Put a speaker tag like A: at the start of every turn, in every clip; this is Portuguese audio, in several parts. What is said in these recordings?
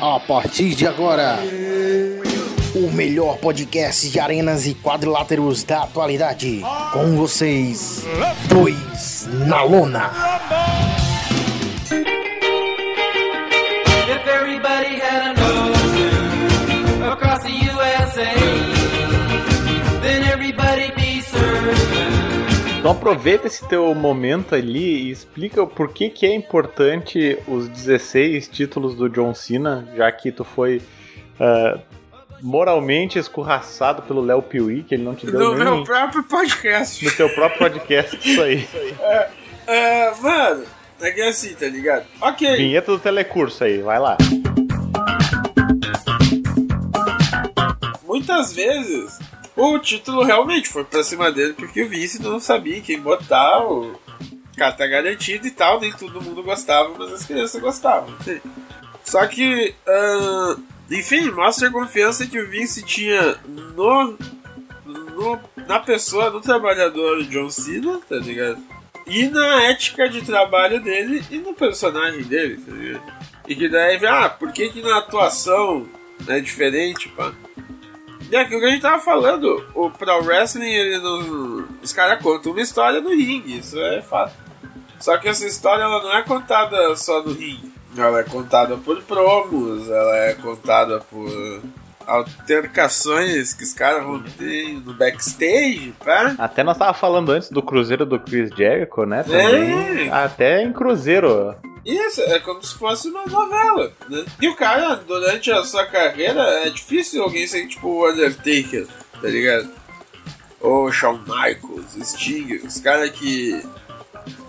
A: A partir de agora, o melhor podcast de arenas e quadriláteros da atualidade. Com vocês, dois na lona.
B: Então aproveita esse teu momento ali e explica por que, que é importante os 16 títulos do John Cena, já que tu foi ah, moralmente escorraçado pelo Léo Piuí, que ele não te deu
C: No
B: nem
C: meu próprio podcast.
B: no teu próprio podcast, isso aí.
C: É, mano, é que é assim, tá ligado? Ok.
B: Vinheta do telecurso aí, vai lá.
C: Muitas vezes o título realmente foi pra cima dele porque o Vince não sabia quem botar, o cara tá garantido e tal, nem todo mundo gostava, mas as crianças gostavam. sim. Só que, ah, enfim, mostra a confiança que o Vince tinha no, no- na pessoa, no trabalhador John Cena, tá ligado? E na ética de trabalho dele e no personagem dele, tá ligado? E que daí, ah, por que que na atuação é diferente, pá? E aquilo que a gente tava falando, o Pro Wrestling, ele não, os caras contam uma história no ringue, isso é fato. Só que essa história ela não é contada só no ringue. Ela é contada por promos, ela é contada por altercações que os caras vão ter no backstage, pá.
B: Até nós tava falando antes do Cruzeiro do Chris Jericho, né? Também.
C: É.
B: Até em Cruzeiro.
C: Isso, é como se fosse uma novela, né? E o cara, durante a sua carreira, é difícil alguém ser tipo o Undertaker, tá ligado? Ou Shawn Michaels, Sting, os caras que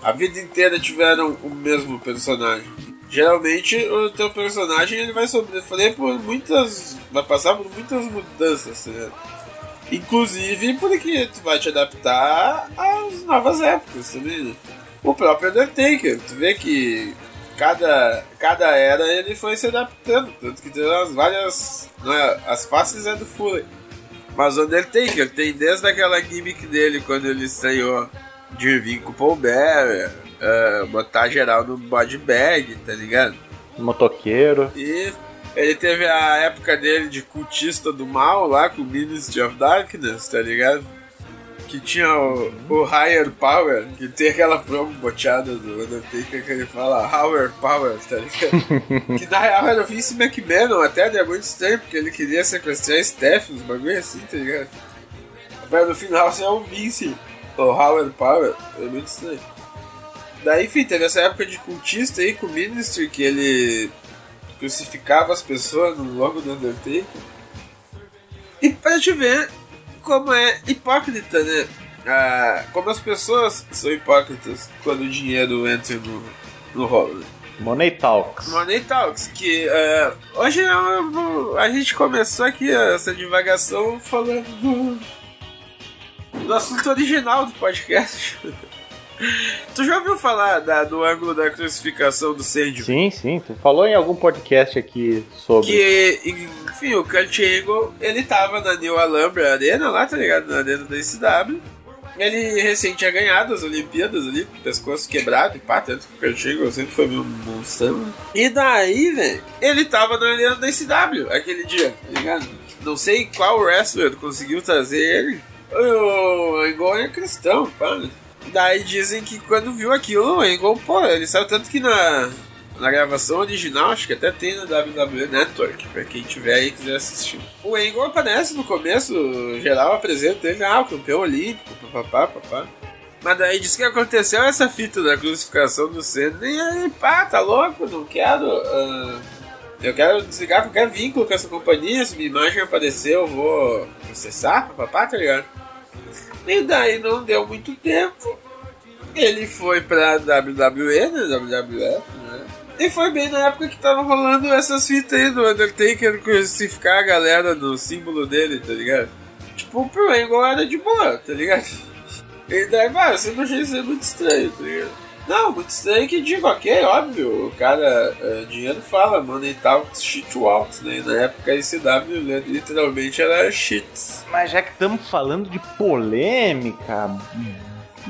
C: a vida inteira tiveram o mesmo personagem. Geralmente o teu personagem ele vai sofrer por muitas. vai passar por muitas mudanças, ligado? Inclusive porque tu vai te adaptar às novas épocas também, né? O próprio Undertaker, tu vê que cada, cada era ele foi se adaptando, tanto que tem as várias. É, as faces é do Fuller. Mas o Undertaker tem desde aquela gimmick dele quando ele estreou de vir com o Paul Bearer, eh, botar geral no body bag, tá ligado?
B: Motoqueiro.
C: E ele teve a época dele de cultista do mal lá com o Ministry of Darkness, tá ligado? Que tinha o, o Higher Power, que tem aquela promo boteada do Undertaker que ele fala Higher Power, tá ligado? que na real era o Vince McMahon, até era muito estranho, porque ele queria sequestrar Steph, uns bagulho assim, tá ligado? Mas no final você é o Vince, o Howard Power, é muito estranho. Daí, enfim, teve essa época de cultista aí com o Ministry, que ele crucificava as pessoas no logo do Undertaker. E pra te ver como é hipócrita, né? Ah, como as pessoas são hipócritas quando o dinheiro entra no, no rolo. né?
B: Money Talks.
C: Money Talks, que é, hoje a gente começou aqui essa divagação falando do, do assunto original do podcast. tu já ouviu falar da- do ângulo da crucificação do Sandman?
B: Sim, sim. Tu falou em algum podcast aqui sobre.
C: Que, enfim, o Kurt Angle, ele tava na New Alhambra Arena lá, tá ligado? Na arena da ICW. Ele recém tinha ganhado as Olimpíadas ali, pescoço quebrado e pá, tanto que o Kurt Angle sempre foi meu monstrão. E daí, velho, ele tava na arena da ICW aquele dia, tá ligado? Não sei qual wrestler conseguiu trazer ele. O Angle é cristão, pá. Daí dizem que quando viu aquilo, o Angle, pô, ele saiu tanto que na, na gravação original, acho que até tem na WWE Network, pra quem tiver aí e quiser assistir. O Angle aparece no começo, geral apresenta ele, ah, o campeão olímpico, papapá, papá. Mas daí diz que aconteceu essa fita da crucificação do Senna, e aí, pá, tá louco, não quero. ah, eu quero desligar qualquer vínculo com essa companhia, se minha imagem aparecer, eu vou processar, papapá, tá ligado? E daí não deu muito tempo. Ele foi pra WWE, né? WWF, né? E foi bem na época que tava rolando essas fitas aí do Undertaker crucificar a galera no símbolo dele, tá ligado? Tipo, pro Angle era de boa, tá ligado? E daí, mano, você não achei isso muito estranho, tá ligado? Não, muito estranho que digo, ok, óbvio, o cara, é, dinheiro fala, money talks, shit walks, né? E na época a ICW né, literalmente era shits.
B: Mas já que estamos falando de polêmica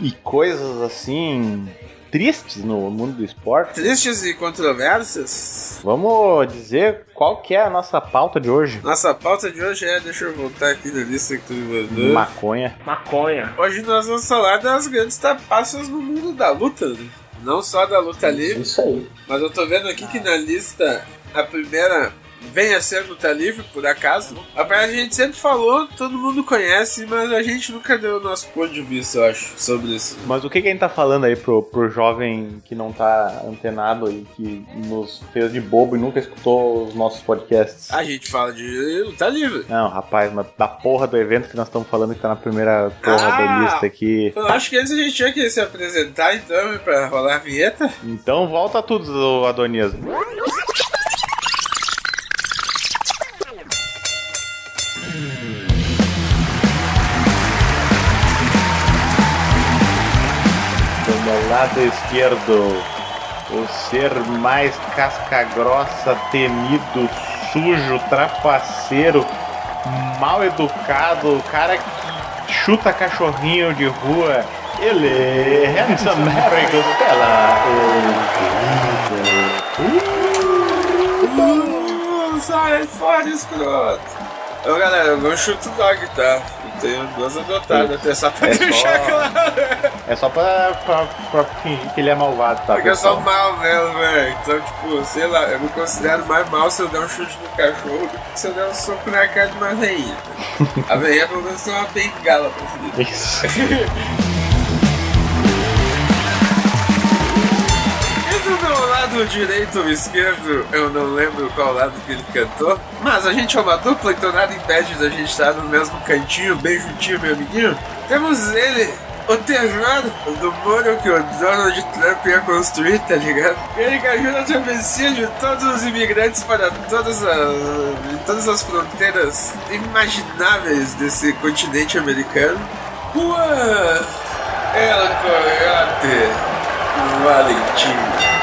B: e coisas assim tristes no mundo do esporte.
C: Tristes e controversas.
B: Vamos dizer qual que é a nossa pauta de hoje.
C: Nossa pauta de hoje é, deixa eu voltar aqui na lista que tu me mandou.
B: Maconha.
D: Maconha.
C: Hoje nós vamos falar das grandes tapaças no mundo da luta, né? Não só da luta livre,
D: Isso aí.
C: mas eu tô vendo aqui que na lista a primeira vem a ser luta livre, por acaso. A gente sempre falou, todo mundo conhece, mas a gente nunca deu o nosso ponto de vista, eu acho, sobre isso.
B: Mas o que, que a gente tá falando aí pro, pro jovem que não tá antenado e que nos fez de bobo e nunca escutou os nossos podcasts?
C: A gente fala de luta livre.
B: Não, rapaz, mas da porra do evento que nós estamos falando que tá na primeira porra
C: Ah!
B: da lista aqui.
C: Eu acho que antes a gente tinha que se apresentar, então, pra rolar a vinheta.
B: Então volta tudo, Adonias. Lado esquerdo, o ser mais casca-grossa, temido, sujo, trapaceiro, mal educado, o cara que chuta cachorrinho de rua. Ele é Handsome Harry Costela.
C: Uh, sai fora, escroto. Ô galera, eu não chuto dog, tá? Eu tenho duas adotadas, até só pra
B: É
C: deixar
B: só-
C: claro.
B: É só pra, pra, pra fingir que ele é malvado, tá?
C: Porque eu sou
B: pessoal?
C: mal mesmo, velho. Então, tipo, sei lá, eu me considero mais mal se eu der um chute no cachorro do que se eu der um soco na cara de uma veinha. A veinha pelo menos tem uma bengala pra se
B: Isso.
C: lado direito ou esquerdo, eu não lembro qual lado que ele cantou, mas a gente é uma dupla, então nada impede da gente estar no mesmo cantinho, bem juntinho, meu amiguinho. Temos ele, o terror do muro que o Donald Trump ia construir, tá ligado? Ele que ajuda a travessia de todos os imigrantes para todas as, todas as fronteiras imagináveis desse continente americano. Juan El Coyote Valentim.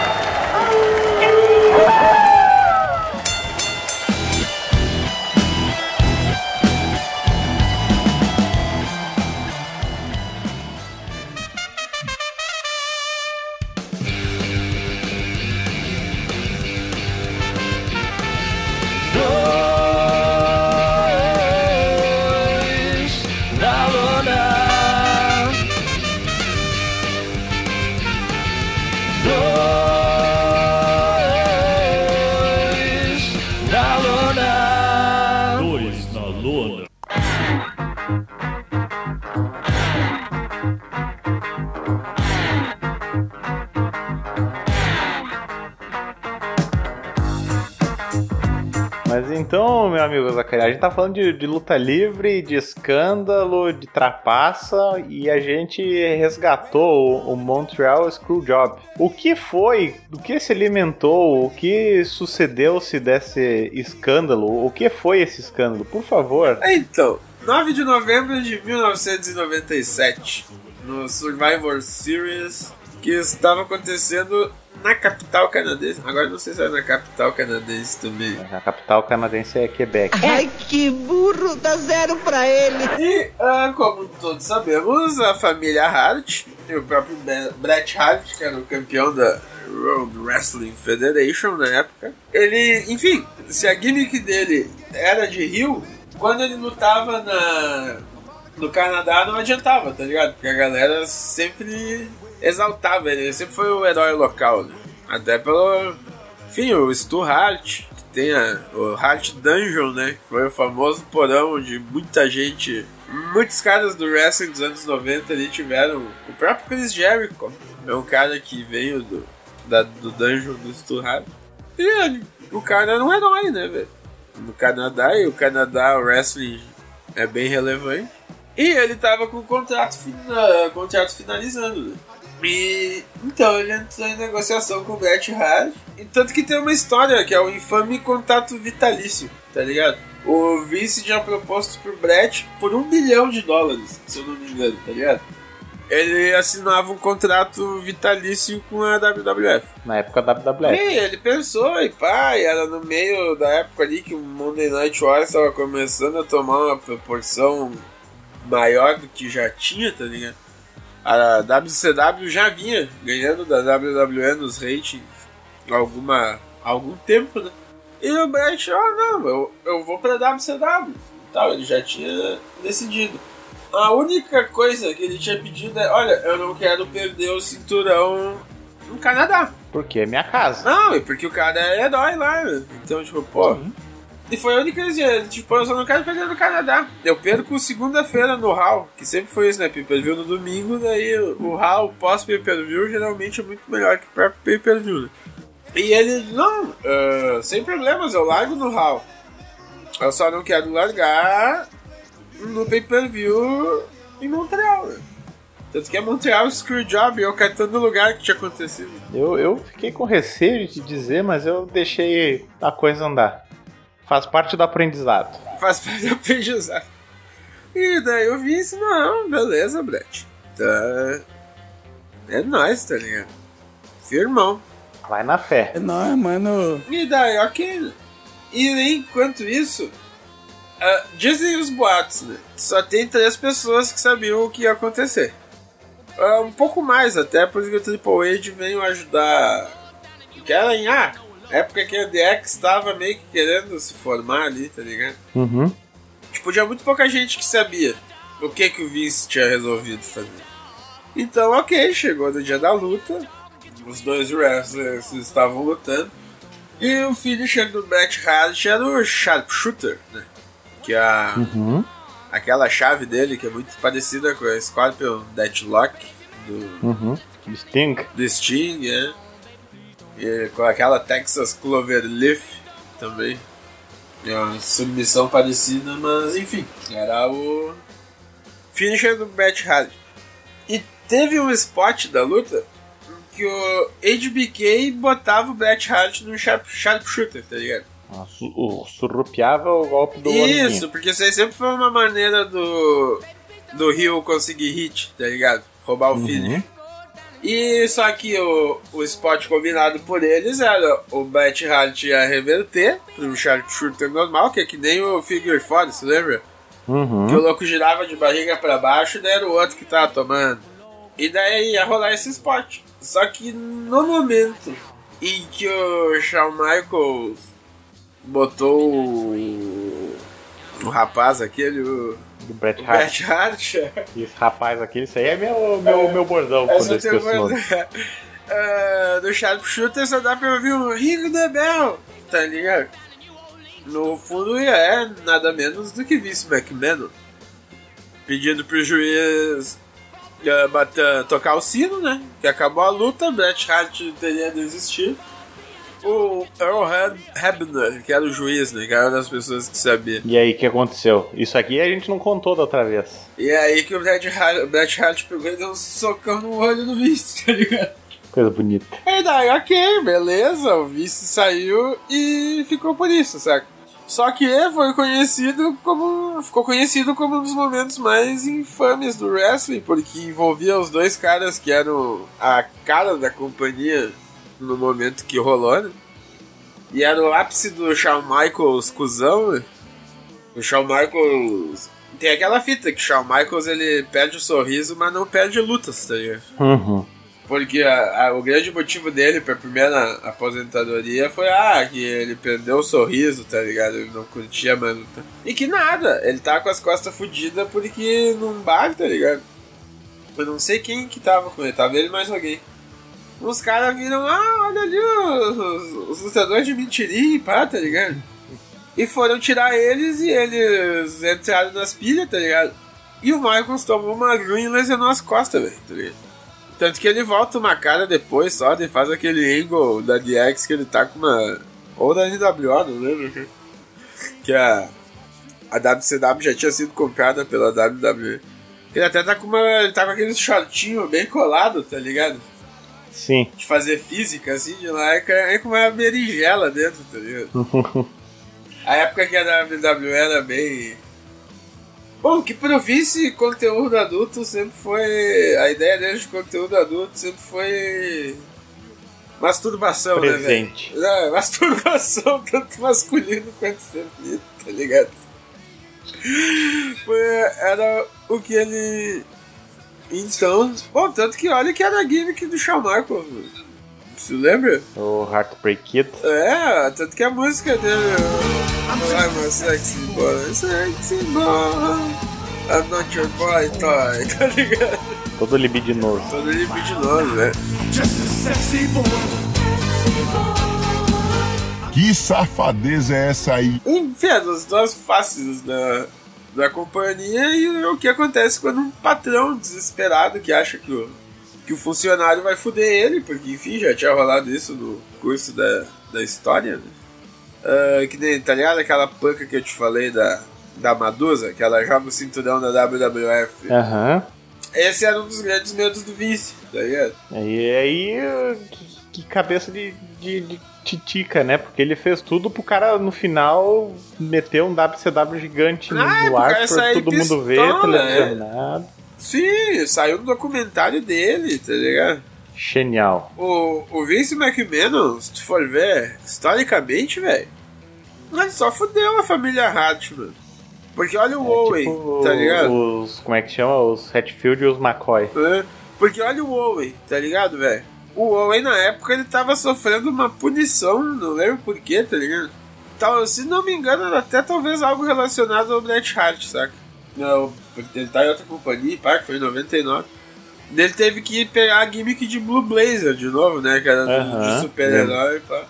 B: Então, meu amigo Zacarias, a gente tá falando de, de luta livre, de escândalo, de trapaça e a gente resgatou o, o Montreal Screwjob. O que foi, do que se alimentou, o que sucedeu-se desse escândalo? O que foi esse escândalo? Por favor.
C: Então, 9 de novembro de 1997, no Survivor Series, que estava acontecendo na capital canadense. Agora não sei se é na capital canadense também.
B: A capital canadense é Quebec.
E: Ai, que burro, dá zero pra ele.
C: E, ah, como todos sabemos, a família Hart e o próprio Bret Hart, que era o campeão da World Wrestling Federation na época, ele, enfim, se a gimmick dele era de Rio, quando ele lutava na, no Canadá não adiantava, tá ligado? Porque a galera sempre exaltava ele, ele sempre foi o herói local, né? Até pelo. Enfim, o Stu Hart, que tem a, o Hart Dungeon, né? Que foi o famoso porão onde muita gente. Muitos caras do wrestling dos anos 90 ali tiveram. O próprio Chris Jericho é um cara que veio do, da, do dungeon do Stu Hart. E o cara era um herói, né, velho? No Canadá, e o Canadá, o wrestling é bem relevante. E ele tava com o contrato, fina, contrato finalizando, né? E então ele entrou em negociação com o Bret Hart. E tanto que tem uma história que é o infame contato vitalício, tá ligado? O Vince tinha proposto pro Bret por um bilhão de dólares, se eu não me engano, tá ligado? Ele assinava um contrato vitalício com a WWF.
B: Na época da WWF.
C: E ele pensou, e pá, e era no meio da época ali que o Monday Night Wars estava começando a tomar uma proporção maior do que já tinha, tá ligado? A WCW já vinha ganhando da WWE nos ratings alguma, algum tempo, né? E o Brett, ó, não, eu, eu vou pra WCW. Tal, ele já tinha decidido. A única coisa que ele tinha pedido é, olha, eu não quero perder o cinturão no Canadá.
B: Porque é minha casa.
C: Não, e porque o cara é herói lá. né? Então, tipo, pô. E foi a única coisa, tipo, eu só não quero perder no Canadá. Eu perco segunda-feira no HAL, que sempre foi isso, né? Pay-per-view no domingo, daí o HAL pós-pay-per-view geralmente é muito melhor que o próprio pay-per-view, né? E ele, não, ah, sem problemas, eu largo no HAL. Eu só não quero largar no pay-per-view em Montreal, né? Tanto que é Montreal Screwjob, eu catando o lugar que tinha acontecido.
B: Eu, eu fiquei com receio de dizer, mas eu deixei a coisa andar. Faz parte do aprendizado.
C: Faz parte do aprendizado. E daí eu vi isso, não, beleza, Brett. Tá. É nóis, tá ligado? Firmão.
B: Vai na fé.
D: É nóis, mano.
C: E daí, ok. E enquanto isso, ah, dizem os boatos, né? Só tem três pessoas que sabiam o que ia acontecer. Ah, um pouco mais até, por isso que o Triple H veio ajudar. Que era em ah, época que a DX estava meio que querendo se formar ali, tá ligado?
B: Uhum.
C: Tipo, tinha muito pouca gente que sabia o que que o Vince tinha resolvido fazer. Então, ok, chegou no dia da luta, os dois wrestlers estavam lutando, e o finisher do Bret Hart era o Sharpshooter, né? Que é a,
B: Uhum.
C: aquela chave dele, que é muito parecida com a Scorpion Deathlock do,
B: Uhum. Sting.
C: do Sting, é. E com aquela Texas Cloverleaf também. É uma submissão parecida, mas enfim, era o finisher do Bret Hart. E teve um spot da luta que o HBK botava o Bret Hart no sharp, sharpshooter, tá ligado?
B: Ah, su- o- Surrupiava o golpe do
C: Isso, porque isso aí sempre foi uma maneira do do Rio conseguir hit, tá ligado? Roubar o
B: Uhum.
C: finish. E só que o, o spot combinado por eles era o Bret Hart ia reverter pro sharpshooter normal, que é que nem o Figure 4, você lembra? Que o
B: Uhum.
C: louco girava de barriga pra baixo e daí era o outro que tava tomando. E daí ia rolar esse spot. Só que no momento em que o Shawn Michaels botou o, o rapaz aquele, o,
B: Do Bret
C: o
B: Hart.
C: Bret Hart,
B: Esse rapaz aqui, isso aí é meu, meu, meu bordão quando eu esqueço o nome.
C: ah, do Sharpshooter só dá pra ouvir um Ring the Bell, tá ligado? No fundo é nada menos do que Vince McMahon pedindo pro juiz ah, bater- tocar o sino, né? Que acabou a luta, Bret Hart teria desistido. O Earl Heb- Hebner, que era o juiz, né? Que era uma das pessoas que sabia.
B: E aí, o que aconteceu? Isso aqui a gente não contou da outra vez.
C: E é aí que o Bret Hart, Bret Hart pegou e deu um socão no olho do Vince, tá ligado?
B: Coisa bonita.
C: E daí, ok, beleza, o vice saiu e ficou por isso, saca? Só que foi conhecido como. ficou conhecido como um dos momentos mais infames do wrestling, porque envolvia os dois caras que eram a cara da companhia no momento que rolou, né? E era o ápice do Shawn Michaels cuzão, né? O Shawn Michaels. Tem aquela fita que o Shawn Michaels ele perde o sorriso, mas não perde lutas, tá ligado?
B: Uhum.
C: Porque a- a- o grande motivo dele pra primeira aposentadoria foi ah, que ele perdeu o sorriso, tá ligado? Ele não curtia mais luta. E que nada, ele tá com as costas fodidas porque num bar, tá ligado? Eu não sei quem que tava com ele, tava ele mais alguém. Os caras viram, ah, olha ali os, os- lutadores de mentirinha, pá, tá ligado? E foram tirar eles e eles entraram nas pilhas, tá ligado? E o Michaels tomou uma grunha e lesionou as costas, velho, tá ligado? Tanto que ele volta uma cara depois só, ele faz aquele angle da DX que ele tá com uma. Ou da NWO, não lembro. Que a. A WCW já tinha sido comprada pela WWE. Ele até tá com uma. Ele tá com aquele shortinho bem colado, tá ligado?
B: Sim.
C: De fazer física, assim, de lá, é com uma berinjela dentro, tá ligado? A época que a WWE era bem. Bom, que pro vice conteúdo adulto sempre foi. A ideia deles de conteúdo adulto sempre foi. Masturbação,
B: Presente.
C: né, velho? É, masturbação, tanto masculino quanto feminino, tá ligado? Foi, era o que ele. Então, bom, tanto que olha que era a gimmick do mano. Você lembra?
B: O Heartbreak Kid.
C: É, tanto que a música dele. I'm a sexy boy, sexy boy. I'm not your boy toy, tá ligado?
B: Todo libidinoso.
C: Todo libidinoso, né?
D: Que safadeza é essa aí?
C: Enfim, as duas faces da, da companhia e o que acontece quando um patrão desesperado que acha que o, que o funcionário vai fuder ele, porque enfim, já tinha rolado isso no curso da, da história, né? Ah, que nem, tá ligado aquela panca que eu te falei da, da Madusa, que ela joga o cinturão da WWF?
B: Aham.
C: Esse era um dos grandes medos do Vince, tá ligado?
B: E aí, que, cabeça de, de, de titica, né? Porque ele fez tudo pro cara no final meter um WCW gigante
C: Ah, pro
B: no ar pra todo mundo ver,
C: pistola,
B: televisionado.
C: Sim, saiu no documentário dele, tá ligado?
B: Genial.
C: O, o Vince McMahon, se tu for ver, historicamente, velho, ele só fudeu a família Hart, mano. Porque olha o Owen,
B: Tipo,
C: tá ligado?
B: Os, como é que chama? Os Hatfield e os McCoy.
C: É, Porque olha o Owen, tá ligado, velho? O Owen, na época, ele tava sofrendo uma punição, não lembro porquê, tá ligado? Tal, se não me engano, era até talvez algo relacionado ao Bret Hart, saca? Não, porque ele tá em outra companhia, pá, que foi em 99. Ele teve que pegar a gimmick de Blue Blazer de novo, né? Que era de-
B: Aham,
C: de super-herói, pá.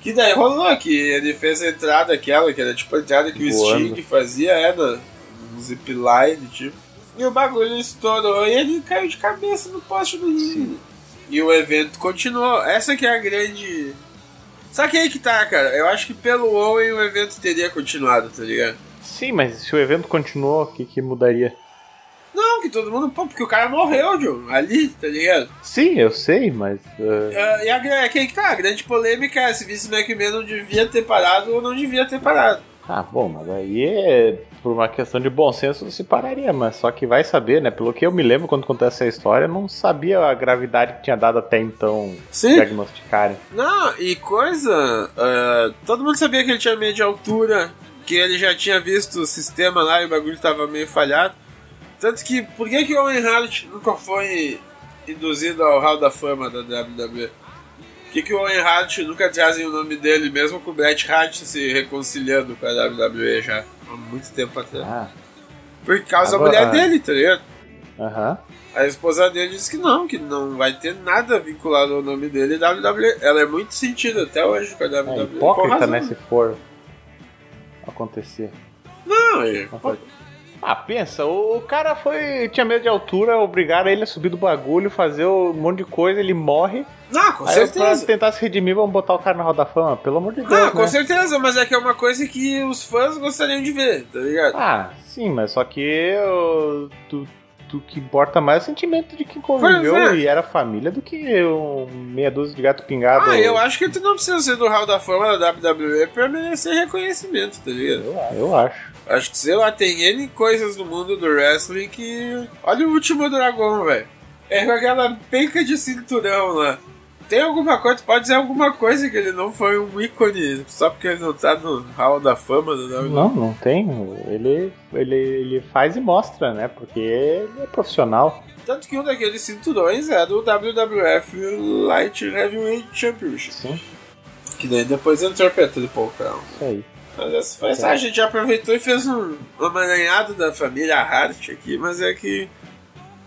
C: Que daí rolou que ele fez a entrada aquela, que era tipo a entrada que o
B: Voando.
C: Sting fazia, era um zipline, tipo. E o bagulho estourou e ele caiu de cabeça no poste do ringue. E o evento continuou. Essa que é a grande. Só que aí que tá, cara. Eu acho que pelo Owen o evento teria continuado, tá ligado?
B: Sim, mas se o evento continuou, o que, que mudaria?
C: Não, que todo mundo. Pô, porque o cara morreu, John. Ali, tá ligado?
B: Sim, eu sei, mas. uh,
C: e a, que aí que tá, a grande polêmica é se Vince McMahon não devia ter parado ou não devia ter parado.
B: Ah, bom, mas aí é por uma questão de bom senso se pararia, mas só que vai saber, né? Pelo que eu me lembro quando contei essa história, não sabia a gravidade que tinha dado até então
C: Sim.
B: diagnosticarem.
C: Não, e coisa. ah, todo mundo sabia que ele tinha meio de altura, que ele já tinha visto o sistema lá e o bagulho tava meio falhado. Tanto que, por que, que o Owen Hart nunca foi induzido ao Hall da Fama da WWE? Por que, que o Owen Hart nunca trazem o nome dele, mesmo com o Bret Hart se reconciliando com a WWE já há muito tempo atrás?
B: Ah,
C: Por causa
B: Agora-
C: da mulher dele, tá ligado?
B: aham.
C: A esposa dele disse que não, que não vai ter nada vinculado ao nome dele WWE. Ela é muito sentida até hoje com a
B: É
C: WWE. com
B: hipócrita, né? Se for acontecer.
C: Não, é.
B: Ah, pensa, o cara foi. tinha medo de altura, obrigaram ele a subir do bagulho, fazer um monte de coisa, ele morre.
C: Não, com
B: Aí pra
C: certeza.
B: tentar se redimir, vamos botar o cara na roda da fama, pelo amor de Deus.
C: Não, com
B: né?
C: certeza, mas é que é uma coisa que os fãs gostariam de ver, tá ligado?
B: Ah, sim, mas só que o tu, tu que importa mais é o sentimento de quem conviveu
C: é.
B: e era família do que um meia dúzia de gato pingado.
C: Ah, eu acho que tu não precisa ser do Hall da Fama da WWE pra merecer reconhecimento, tá ligado?
B: Eu, eu acho.
C: Acho que, sei lá, tem N coisas no mundo do wrestling que. Olha o último dragão, velho. É com aquela penca de cinturão lá. Tem alguma coisa, pode dizer alguma coisa que ele não foi um ícone só porque ele não tá no Hall da Fama da WWE?
B: Não, não tem. Ele, ele, ele faz e mostra, né? Porque ele é profissional.
C: Tanto que um daqueles cinturões é do WWF Light Heavyweight Championship.
B: Sim,
C: Que daí depois entrou pra Triple Crown.
B: isso aí.
C: Mas essa foi essa. A gente aproveitou e fez um, um amaranhado da família Hart aqui, mas é que.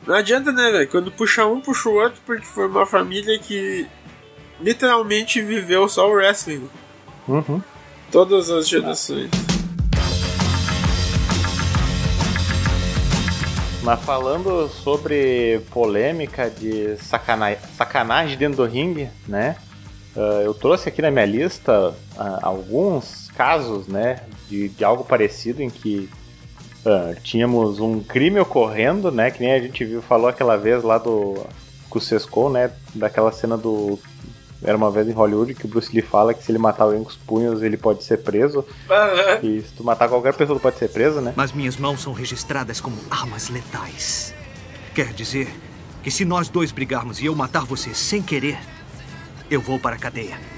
C: Não adianta, né, velho? Quando puxa um, puxa o outro, porque foi uma família que literalmente viveu só o wrestling.
B: Uhum.
C: Todas as gerações.
B: Mas falando sobre polêmica de sacana sacanagem dentro do ringue, né? ah, eu trouxe aqui na minha lista ah, alguns casos, né? De, de algo parecido em que ah, tínhamos um crime ocorrendo, né? Que nem a gente viu, falou aquela vez lá do com o Sescon, né? Daquela cena do era uma vez em Hollywood que o Bruce Lee fala que se ele matar alguém com os punhos ele pode ser preso. E se tu matar qualquer pessoa tu pode ser preso, né?
F: Mas minhas mãos são registradas como armas letais. Quer dizer que se nós dois brigarmos e eu matar você sem querer, eu vou para a cadeia.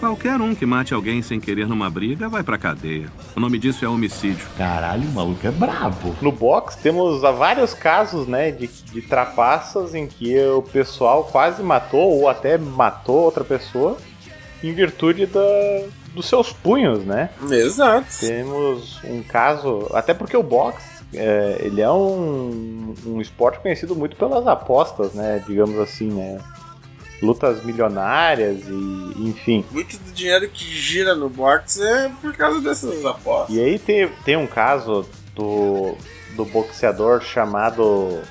G: Qualquer um que mate alguém sem querer numa briga vai pra cadeia. O nome disso é homicídio.
H: Caralho, o maluco é brabo.
B: No box temos há vários casos, né, de, de trapaças em que o pessoal quase matou ou até matou outra pessoa em virtude da, dos seus punhos, né?
C: Exato.
B: Temos um caso, até porque o box é, ele é um, um esporte conhecido muito pelas apostas, né? Digamos assim, né? Lutas milionárias e enfim.
C: Muito do dinheiro que gira no box é por causa dessas apostas.
B: E aí tem, tem um caso do, do boxeador chamado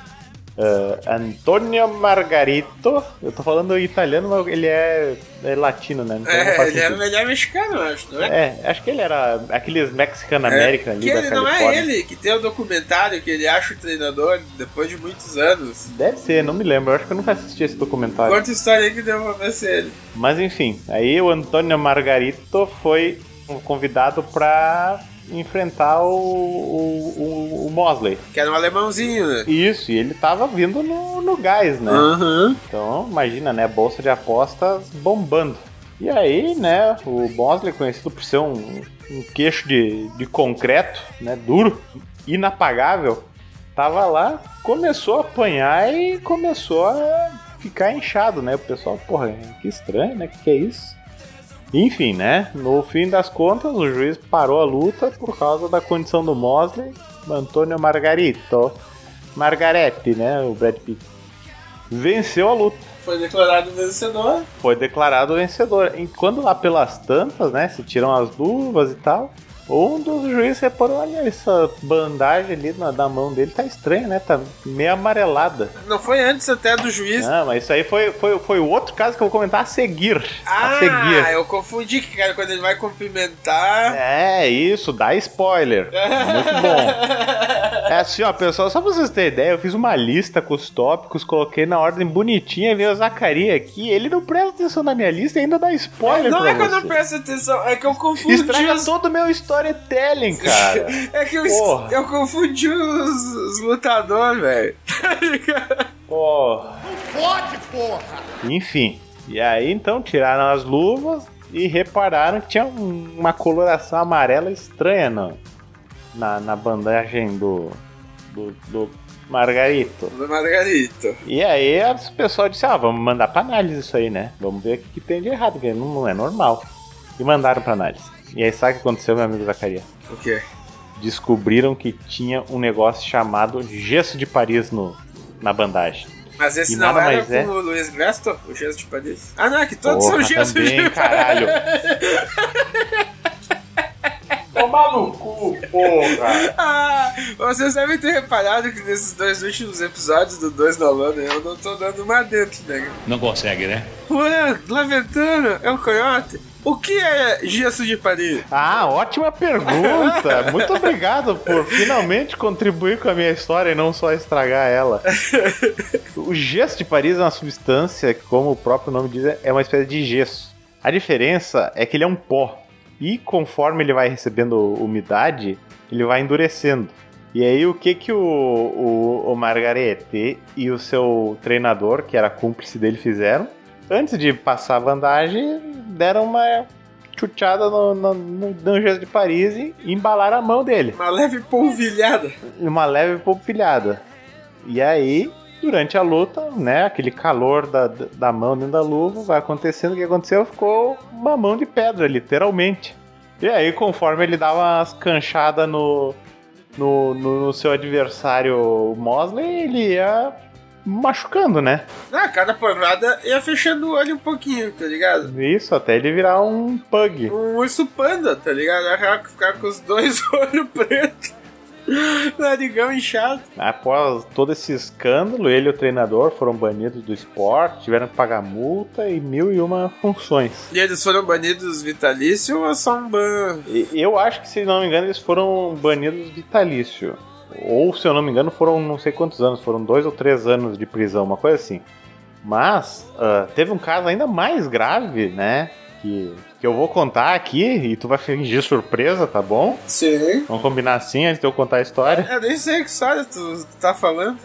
B: uh, Antonio Margarito. Eu tô falando italiano, mas ele é, é latino, né? Então não
C: É, ele é, ele é mexicano, eu acho, não é?
B: É, acho que ele era aqueles Mexican American ali
C: que ele não
B: Califórnia.
C: é ele, que tem o documentário que ele acha o treinador depois de muitos anos.
B: Deve ser, não me lembro. Eu acho que eu nunca assisti esse documentário.
C: Conta a história aí que deu pra ver se é ele.
B: Mas enfim, aí o Antônio Margarito foi convidado pra enfrentar o, o, o- o Mosley.
C: Que era um alemãozinho, né?
B: Isso, e ele tava vindo no, no gás, né?
C: Aham.
B: Então, imagina, né? Bolsa de apostas bombando. E aí, né, o Mosley, conhecido por ser um, um queixo de, de concreto, né, duro, inapagável, tava lá, começou a apanhar e começou a ficar inchado, né? O pessoal, porra, que estranho, né? Que que é isso? Enfim, né? No fim das contas, o juiz parou a luta por causa da condição do Mosley, Antônio Margarito. Margarete, né? O Brad Pitt. Venceu a luta
C: Foi declarado vencedor.
B: foi declarado vencedor. E quando lá pelas tantas, né, se tiram as luvas e tal, um dos juízes reparou, olha, essa bandagem ali na, na mão dele tá estranha, né? Tá meio amarelada.
C: Não foi antes até do juiz.
B: Ah, mas isso aí foi, foi, foi o outro caso que eu vou comentar a seguir. a
C: Ah,
B: seguir.
C: eu confundi que cara, quando ele vai cumprimentar.
B: É, isso, dá spoiler. Muito bom. É assim, ó, pessoal, só pra vocês terem ideia, eu fiz uma lista com os tópicos, coloquei na ordem bonitinha, veio o Zacarias aqui, ele não presta atenção na minha lista e ainda dá spoiler
C: Não
B: pra
C: é que eu não presto atenção, é que eu confundi
B: Estraga
C: os...
B: todo o meu storytelling, cara.
C: É que eu,
B: Porra.
C: eu confundi os, os lutadores, velho. Tá ligado?
B: Pô.
D: Fode, porra!
B: Enfim. E aí então tiraram as luvas e repararam que tinha um- uma coloração amarela estranha no, na, na bandagem do, do, do Margarito.
C: Do Margarito.
B: E aí o pessoal disse, ah, vamos mandar pra análise isso aí, né? Vamos ver o que, que tem de errado, porque não, não é normal. E mandaram pra análise. E aí sabe o que aconteceu, meu amigo Zacarias?
C: O quê?
B: Descobriram que tinha um negócio chamado gesso de Paris no, na bandagem.
C: Mas esse
B: E
C: não era
B: mais
C: com
B: é.
C: o Luiz Gresto, o gesso de Paris? Ah, não, é que todos
B: Porra,
C: são gessos
B: também,
C: de
B: caralho. Toma no cu, porra!
C: Ah, vocês devem ter reparado que nesses dois últimos episódios do Dois na Lona eu não tô dando uma dentro, né?
H: Não consegue, né?
C: Ué, Laventano é um coiote? O que é gesso de Paris?
B: Ah, ótima pergunta! Muito obrigado por finalmente contribuir com a minha história e não só estragar ela. O gesso de Paris é uma substância que, como o próprio nome diz, é uma espécie de gesso. A diferença é que ele é um pó. E conforme ele vai recebendo umidade, ele vai endurecendo. E aí o que que o, o, o Margarete e o seu treinador, que era cúmplice dele, fizeram? Antes de passar a bandagem, deram uma chuteada no, no, no, de Paris e embalaram a mão dele.
C: Uma leve polvilhada.
B: Uma leve polvilhada. E aí, durante a luta, né, aquele calor da, da mão dentro da luva, vai acontecendo, o que aconteceu? Ficou uma mão de pedra, literalmente. E aí, conforme ele dava umas canchadas no, no, no, no seu adversário Mosley, ele ia machucando, né?
C: Na cada porrada ia fechando o olho um pouquinho, tá ligado?
B: Isso, até ele virar um pug.
C: Um urso panda, tá ligado? Ia ficar com os dois olhos pretos. Narigão inchado.
B: Após todo esse escândalo, ele e o treinador foram banidos do esporte, tiveram que pagar multa e mil e uma funções.
C: E eles foram banidos vitalício ou só um ban?
B: Eu acho que, se não me engano, eles foram banidos vitalício. Ou, se eu não me engano, foram não sei quantos anos, foram dois ou três anos de prisão, uma coisa assim. Mas ah, teve um caso ainda mais grave, né? Que, que eu vou contar aqui e tu vai fingir surpresa, tá bom?
C: Sim.
B: Vamos combinar assim antes de eu contar a história.
C: Eu nem sei que história tu tá falando.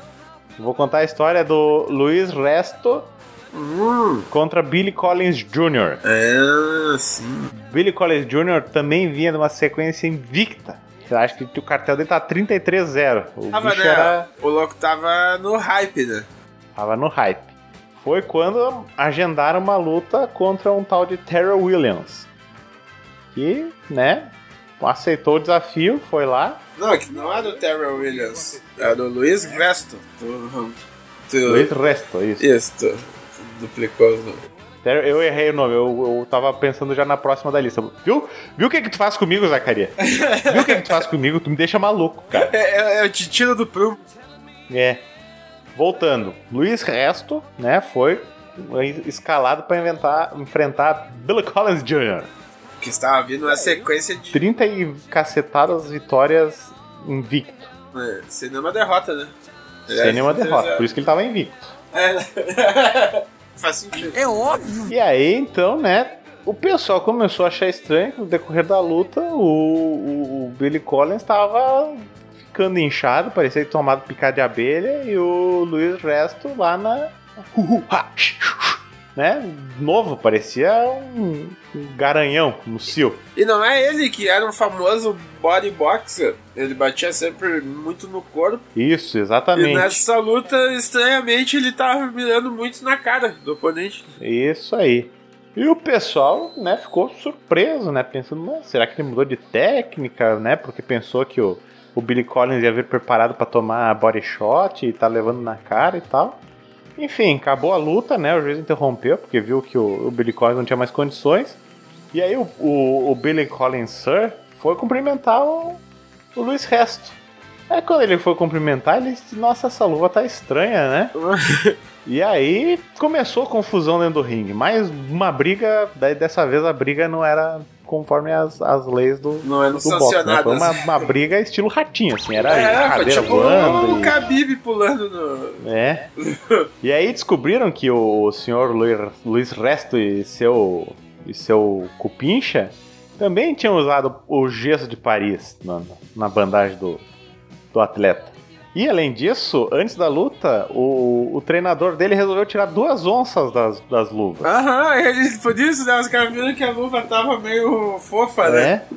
B: Vou contar a história do Luiz Resto contra Billy Collins Jr.
C: É, sim.
B: Billy Collins Jr. também vinha numa sequência invicta. Eu acho que o cartel dele tá 33-0. O
C: Tava,
B: bicho
C: né?
B: era,
C: O louco tava no hype, né?
B: tava no hype. Foi quando agendaram uma luta contra um tal de Terrell Williams. Que, né, aceitou o desafio, foi lá.
C: Não, é que não era o Terrell Williams. Era o Luiz Resto. Tu, tu,
B: Luiz Resto, isso.
C: Isso, tu, tu duplicou os nomes.
B: Eu errei o nome, eu, eu tava pensando já na próxima da lista. Viu? Viu o que que tu faz comigo, Zacaria? Viu o que que tu faz comigo? Tu me deixa maluco, cara.
C: É, é, é o Titino do Prumo.
B: É. Voltando, Luiz Resto, né, foi escalado para inventar, enfrentar Billy Collins Jr.
C: Que estava vindo uma sequência de.
B: 30 e cacetadas vitórias invicto.
C: É, sem nenhuma derrota, né?
B: Sem nenhuma derrota, por isso que ele tava invicto.
C: É. Faz sentido.
E: É óbvio.
B: E aí, então, né, o pessoal começou a achar estranho que no decorrer da luta o, o- o Billy Collins estava ficando inchado, parecia que tomado picada de abelha, e o Luiz Resto lá na. Né? Novo, parecia um, um garanhão no cio.
C: E não é ele que era um famoso bodyboxer. Ele batia sempre muito no corpo.
B: Isso,
C: E
B: exatamente.
C: nessa luta, estranhamente, ele tava mirando muito na cara do oponente.
B: Isso aí. E o pessoal, né, ficou surpreso, né, pensando, "Mas será que ele mudou de técnica, né, porque pensou que o, o Billy Collins ia vir preparado para tomar body shot e tá levando na cara e tal. Enfim, acabou a luta, né, o juiz interrompeu porque viu que o, o Billy Collins não tinha mais condições. E aí o, o, o Billy Collins Sir foi cumprimentar o, o Luiz Resto. Aí quando ele foi cumprimentar, ele disse, nossa, essa luva tá estranha, né? E aí começou a confusão dentro do ringue. Mais uma briga, daí dessa vez a briga não era conforme as, as leis do,
C: Não eram
B: do boxe, né? Foi uma, uma briga estilo ratinho, assim, era
C: é,
B: cadeira
C: tipo
B: voando.
C: o
B: e-
C: Khabib pulando no...
B: É. E aí descobriram que o senhor Luiz, Luiz Resto e seu, e seu Cupincha também tinham usado o gesso de Paris na, na bandagem do, do atleta. E além disso, antes da luta, o, o treinador dele resolveu tirar duas onças das, das luvas.
C: Aham, ele, por isso, né, os caras viram que a luva tava meio fofa, né?
B: É.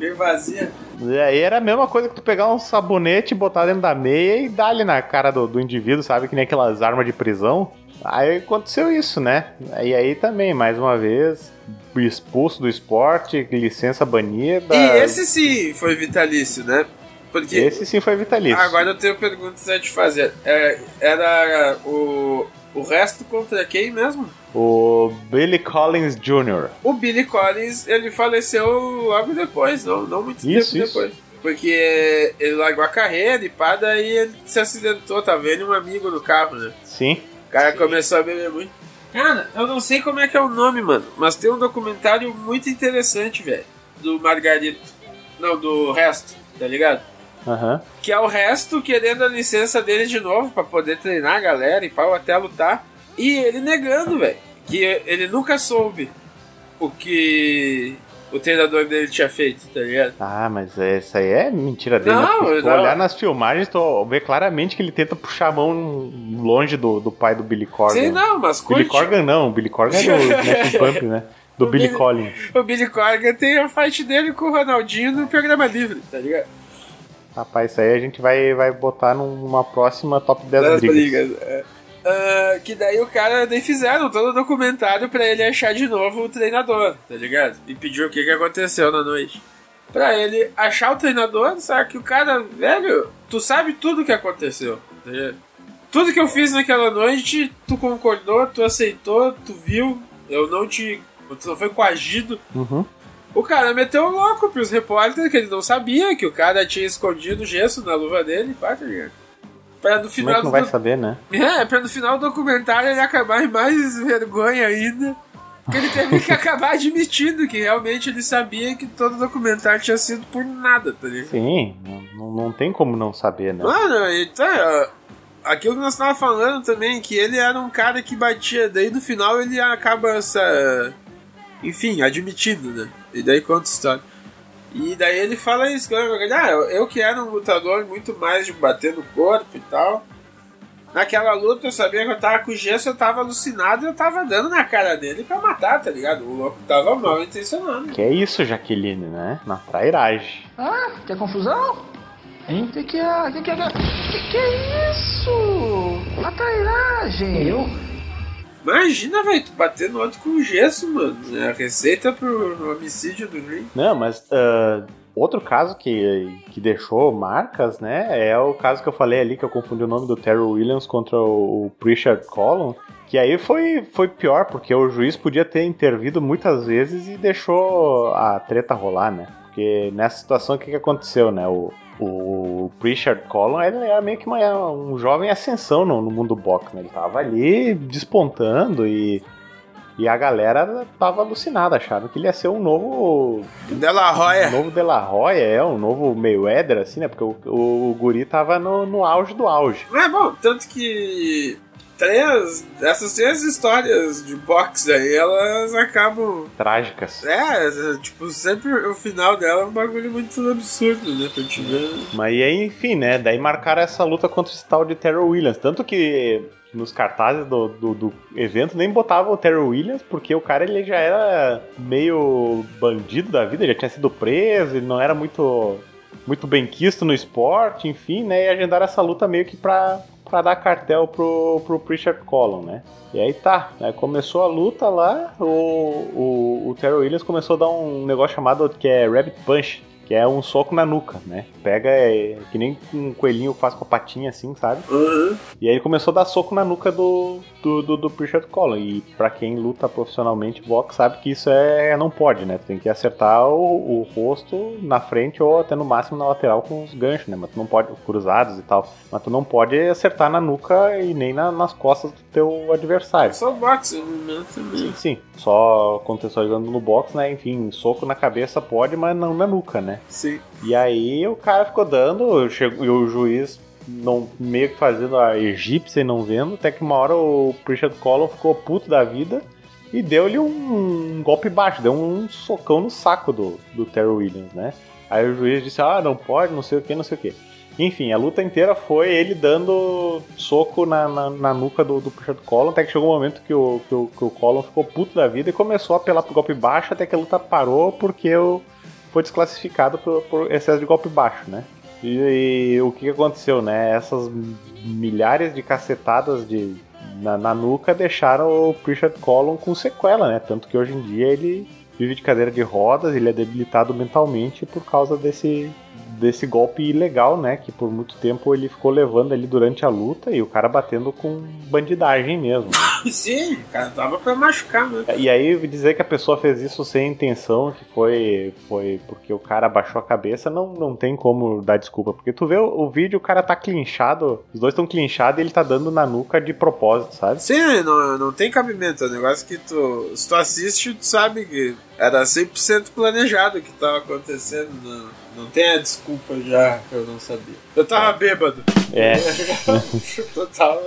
C: Meio vazia.
B: E aí era a mesma coisa que tu pegar um sabonete, botar dentro da meia e dar ali na cara do, do indivíduo, sabe? Que nem aquelas armas de prisão. Aí aconteceu isso, né? E aí também, mais uma vez, expulso do esporte, licença banida.
C: E esse sim foi vitalício, né? Porque
B: Esse sim foi vitalício.
C: agora eu tenho perguntas a te fazer. É, era o, o resto contra quem mesmo?
B: O Billy Collins Jr.
C: O Billy Collins, ele faleceu logo depois, não, não muito
B: Isso,
C: tempo
B: isso.
C: depois. Porque ele largou a carreira e pá, daí ele se acidentou, tá vendo um amigo no carro, né?
B: Sim.
C: O cara começou a beber muito. Cara, eu não sei como é que é o nome, mano, mas tem um documentário muito interessante, velho. Do Margarito. Não, do resto, tá ligado?
B: Aham.
C: Que é o resto querendo a licença dele de novo pra poder treinar a galera e pau até lutar. E ele negando, velho. Que ele nunca soube o que o treinador dele tinha feito, tá ligado?
B: Ah, mas essa aí é mentira dele.
C: Não,
B: né? Se tu
C: não.
B: olhar nas filmagens, tu vê claramente que ele tenta puxar a mão longe do, do pai do Billy Corgan.
C: Sim, não, mas
B: Billy
C: curte.
B: Corgan não, o Billy Corgan é do National Pump, né? Do Billy
C: Billy-
B: Collins.
C: O Billy Corgan tem a fight dele com o Ronaldinho no programa livre, tá ligado?
B: Rapaz, isso aí a gente vai, vai botar numa próxima top 10
C: Das
B: brigas.
C: brigas. é. Ah, que daí o cara daí fizeram todo o documentário pra ele achar de novo o treinador, tá ligado? E pediu o que, que aconteceu na noite. Pra ele achar o treinador, sabe? Que o cara, velho, tu sabe tudo o que aconteceu, tá ligado? Tudo que eu fiz naquela noite, tu concordou, tu aceitou, tu viu, eu não te. Tu não foi coagido.
B: Uhum.
C: O cara meteu o louco pros repórteres que ele não sabia que o cara tinha escondido gesso na luva dele, pá, tá ligado? Pra no
B: Como é
C: final
B: que não
C: do
B: vai saber, né?
C: é, pra no final do documentário ele acabar em mais vergonha ainda. Porque ele teve que acabar admitindo que realmente ele sabia que todo o documentário tinha sido por nada, tá ligado?
B: Sim, não, não tem como não saber, né?
C: Mano, então, ó, aquilo que nós tava falando também, que ele era um cara que batia, daí no final ele acaba essa. Enfim, admitindo, né? E daí conta a história. E daí ele fala isso, que, ah, eu, eu que era um lutador muito mais de bater no corpo e tal. Naquela luta eu sabia que eu tava com o gesso, eu tava alucinado e eu tava dando na cara dele pra matar, tá ligado? O louco tava mal intencionado.
B: Que é isso, Jaqueline, né? Na trairagem.
I: Ah, quer confusão? Hein? Que que é? Que que é? Que que é isso? A trairagem. Eu?
C: Imagina, velho, tu bater no outro com gesso, mano. É a receita pro homicídio do Green.
B: Não, mas ah, outro caso que, que deixou marcas, né? É o caso que eu falei ali, que eu confundi o nome do Terry Williams contra o, o Pritchard Column. Que aí foi, foi pior, porque o juiz podia ter intervido muitas vezes e deixou a treta rolar, né? Porque nessa situação, o que, que aconteceu, né? O, o Pritchard Column, ele era meio que uma, um jovem ascensão no, no mundo box, né? Ele tava ali despontando e, e a galera tava alucinada, achava que ele ia ser um novo...
C: De La Roya.
B: Um novo De La Roya, é, um novo Mayweather, assim, né? Porque o, o, o guri tava no, no auge do auge.
C: É bom, tanto que três, essas três histórias de boxe aí, elas acabam.
B: Trágicas.
C: É, tipo, sempre o final dela é um bagulho muito absurdo, né? Pra te ver.
B: Mas e aí, enfim, né? Daí marcaram essa luta contra esse tal de Terry Williams. Tanto que nos cartazes do, do, do evento nem botava o Terry Williams, porque o cara ele já era meio bandido da vida, já tinha sido preso, ele não era muito muito bem quisto no esporte, enfim, né? E agendaram essa luta meio que pra, pra dar cartel pro, pro Pritchard Column, né? E aí tá, né? começou a luta lá, o, o, o Terry Williams começou a dar um negócio chamado que é Rabbit Punch, que é um soco na nuca, né? Pega, é, que nem um coelhinho faz com a patinha assim, sabe? E aí ele começou a dar soco na nuca do, do, do, do Pritchard Column. E pra quem luta profissionalmente boxe sabe que isso é não pode, né? Tu tem que acertar o, o rosto na frente ou até no máximo na lateral com os ganchos, né? Mas tu não pode, cruzados e tal. Mas tu não pode acertar na nuca e nem na- nas costas do teu adversário.
C: Só boxe, né? Também.
B: Sim, sim. Só contextualizando no boxe, né? Enfim, soco na cabeça pode, mas não na nuca, né?
C: Sim.
B: E aí o cara ficou dando, chegou, e o juiz não, meio que fazendo a egípcia e não vendo, até que uma hora o Pritchard Column ficou puto da vida e deu-lhe um, golpe baixo, deu um socão no saco do, do Terry Williams, né? Aí o juiz disse, ah, não pode, não sei o que, não sei o que. Enfim, a luta inteira foi ele dando soco na, na, na nuca do, do Pritchard Column, até que chegou um momento que o, que, o, que o Column ficou puto da vida e começou a apelar pro golpe baixo, até que a luta parou porque o, foi desclassificado por, por excesso de golpe baixo, né? E, e o que aconteceu, né? Essas milhares de cacetadas de, na, na nuca deixaram o Pritchard Column com sequela, né? Tanto que hoje em dia ele vive de cadeira de rodas, ele é debilitado mentalmente por causa desse, desse golpe ilegal, né? Que por muito tempo ele ficou levando ali durante a luta e o cara batendo com bandidagem mesmo.
C: Sim, o cara tava pra machucar, né?
B: E aí dizer que a pessoa fez isso sem intenção, que foi foi porque o cara abaixou a cabeça, não, não tem como dar desculpa. Porque tu vê o, o vídeo, o cara tá clinchado, os dois estão clinchados e ele tá dando na nuca de propósito, sabe?
C: Sim, não, não tem cabimento. É um negócio que tu. Se tu assiste, tu sabe que era 100% planejado o que tava acontecendo. Não, não tem a desculpa já que eu não sabia. Eu tava bêbado.
B: É.
C: Total.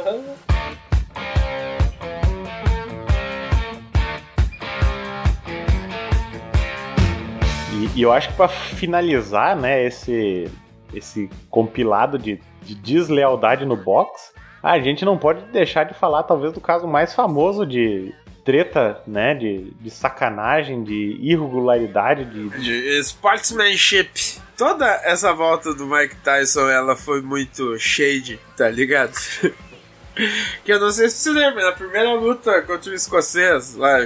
B: E, e eu acho que pra finalizar, né, esse, esse compilado de, de deslealdade no box, a gente não pode deixar de falar, talvez, do caso mais famoso de treta, né, de, de sacanagem, de irregularidade, de,
C: De sportsmanship. Toda essa volta do Mike Tyson, ela foi muito shade, tá ligado? que eu não sei se você lembra, na primeira luta contra o escocês, lá,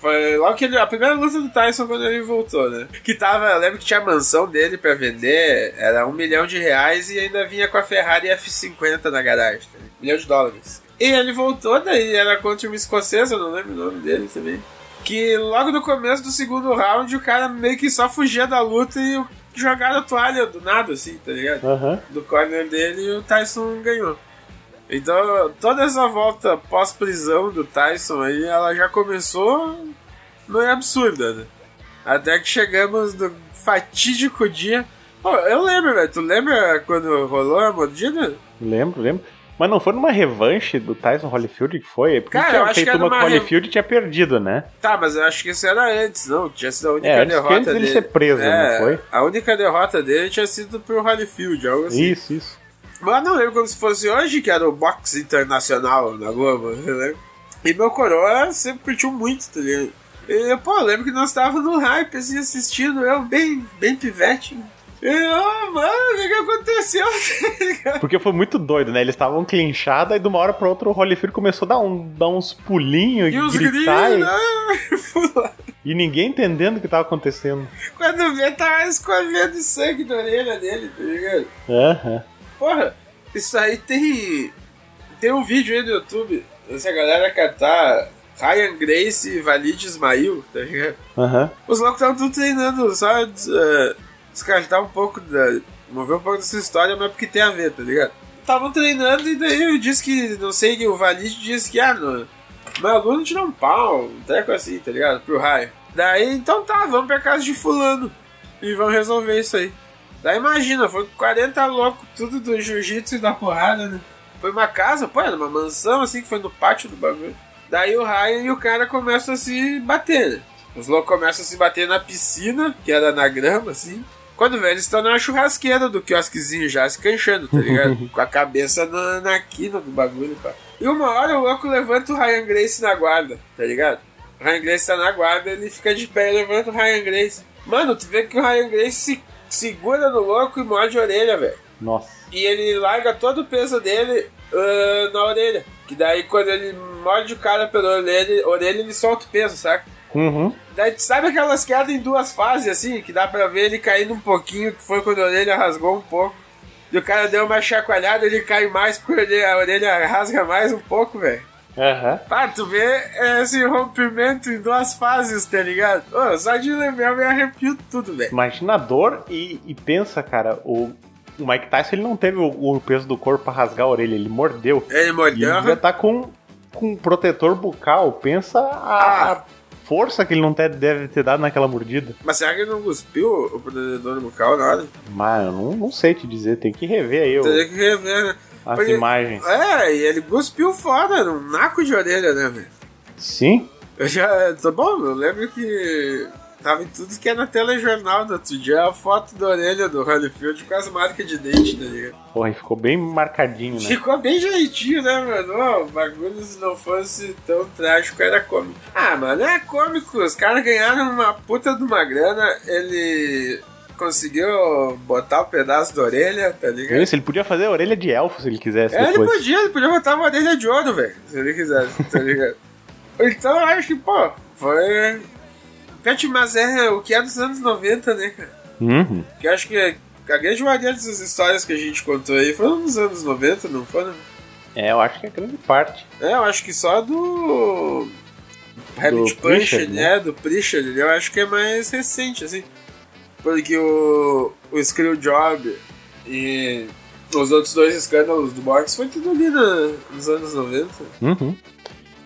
C: foi logo que ele, a primeira luta do Tyson quando ele voltou, né? Que tava, lembro que tinha a mansão dele pra vender, era um milhão de reais e ainda vinha com a Ferrari F50 na garagem, tá? um milhão de dólares. E ele voltou, daí era contra um escocês, eu não lembro o nome dele também. Que logo no começo do segundo round o cara meio que só fugia da luta e jogaram a toalha do nada, assim, tá ligado?
B: Aham.
C: Do corner dele e o Tyson ganhou. Então, toda essa volta pós-prisão do Tyson aí, ela já começou meio absurda, né? Até que chegamos no fatídico dia. Pô, eu lembro, velho. Tu lembra quando rolou a mordida?
B: Lembro, lembro. Mas não foi numa revanche do Tyson Holyfield que foi? Porque
C: Cara, eu acho
B: feito
C: que
B: uma com o
C: re-
B: Holyfield tinha perdido, né?
C: Tá, mas eu acho que isso era antes, não. Tinha sido a única
B: É,
C: derrota
B: antes dele ser preso,
C: é,
B: não foi?
C: A única derrota dele tinha sido pro Holyfield, algo assim.
B: Isso, isso.
C: Mas não lembro como se fosse hoje, que era o Box Internacional na Globo, né? E meu coroa sempre curtiu muito, tá ligado? E, pô, eu lembro que nós estávamos no hype, assim, assistindo, eu bem, bem pivete. E, oh, mano, o que, que aconteceu? Tá?
B: Porque foi muito doido, né? Eles estavam clinchados, aí de uma hora pra outra o Holyfield começou a dar, um, dar uns pulinhos,
C: e os
B: gritar.
C: gringos,
B: e,
C: né?
B: e ninguém entendendo o que tava acontecendo.
C: Quando vê, tava escorrendo sangue da orelha dele, tá ligado?
B: Aham.
C: Porra, isso aí tem. Tem um vídeo aí no YouTube dessa galera catar Ryan Grace e Valide Ismail, tá ligado?
B: Aham.
C: Os loucos estavam tudo treinando, só uh, descartar um pouco da. mover um pouco dessa história, mas porque tem a ver, tá ligado? Estavam treinando e daí eu disse que, não sei, o Valide disse que, ah, não, meu aluno tirou um pau, um treco assim, tá ligado? Pro Ryan. Daí, então tá, vamos pra casa de Fulano e vamos resolver isso aí. Daí imagina, foi 40 loucos, tudo do jiu-jitsu e da porrada, né? Foi uma casa, pô, era uma mansão assim que foi no pátio do bagulho. Daí o Ryan e o cara começam a se bater, né? Os loucos começam a se bater na piscina, que era na grama, assim. Quando vê, eles estão na churrasqueira do quiosquezinho já se canchando, tá ligado? Com a cabeça na, na quina do bagulho, pá. E uma hora o louco levanta o Ryan Grace na guarda, tá ligado? O Ryan Grace tá na guarda, ele fica de pé e levanta o Ryan Grace. Mano, tu vê que o Ryan Grace se segura no louco e morde a orelha, velho.
B: Nossa.
C: E ele larga todo o peso dele ah, na orelha. Que daí quando ele morde o cara pela orelha, orelha ele solta o peso, saca?
B: Uhum.
C: Daí sabe aquelas quedas em duas fases, assim, que dá pra ver ele caindo um pouquinho, que foi quando a orelha rasgou um pouco. E o cara deu uma chacoalhada, ele cai mais porque a orelha rasga mais um pouco, velho.
B: Aham.
C: Pá, tu vê esse rompimento em duas fases, tá ligado? Ô, só de lembrar eu me arrepio tudo, velho.
B: Imagina a dor e, e pensa, cara, o, o Mike Tyson ele não teve o, o peso do corpo pra rasgar a orelha, ele mordeu.
C: Ele
B: E
C: mordeu,
B: ele já tá com, com um protetor bucal. Pensa a, a força que ele não te- deve ter dado naquela mordida.
C: mas será que ele não cuspiu o protetor bucal na hora?
B: Mas eu não, não sei te dizer, tem que rever aí
C: Teria que rever, né?
B: as
C: Porque-
B: imagens.
C: É, e ele cuspiu fora, num naco de orelha, né, velho?
B: Sim?
C: Eu já. Tá bom, eu lembro que. Tava em tudo que é na telejornal do outro dia a foto da orelha do Holyfield com as marcas de dente, tá ligado?
B: Porra, e ficou bem marcadinho, né?
C: Ficou bem jeitinho, né, mano? Ó, o bagulho, se não fosse tão trágico, era cômico. Ah, mano, é cômico. Os caras ganharam uma puta de uma grana. Ele conseguiu botar o pedaço da orelha, tá ligado?
B: Isso, ele podia fazer a orelha de elfo se ele quisesse
C: É, ele
B: depois.
C: podia, ele podia botar uma orelha de ouro, velho. Se ele quisesse, tá ligado? Então eu acho que, pô, foi. Pet, mas é o que é dos anos 90, né, cara?
B: Uhum.
C: Que eu acho que a grande maioria dessas histórias que a gente contou aí foram nos anos 90, não foram?
B: É, eu acho que é grande parte.
C: É, eu acho que só do. Rabbit Punch,
B: Pritchard,
C: né?
B: né?
C: Do Pritchard, eu acho que é mais recente, assim. Porque o, o Screwjob e os outros dois escândalos do box foi tudo ali na- nos anos 90.
B: Uhum.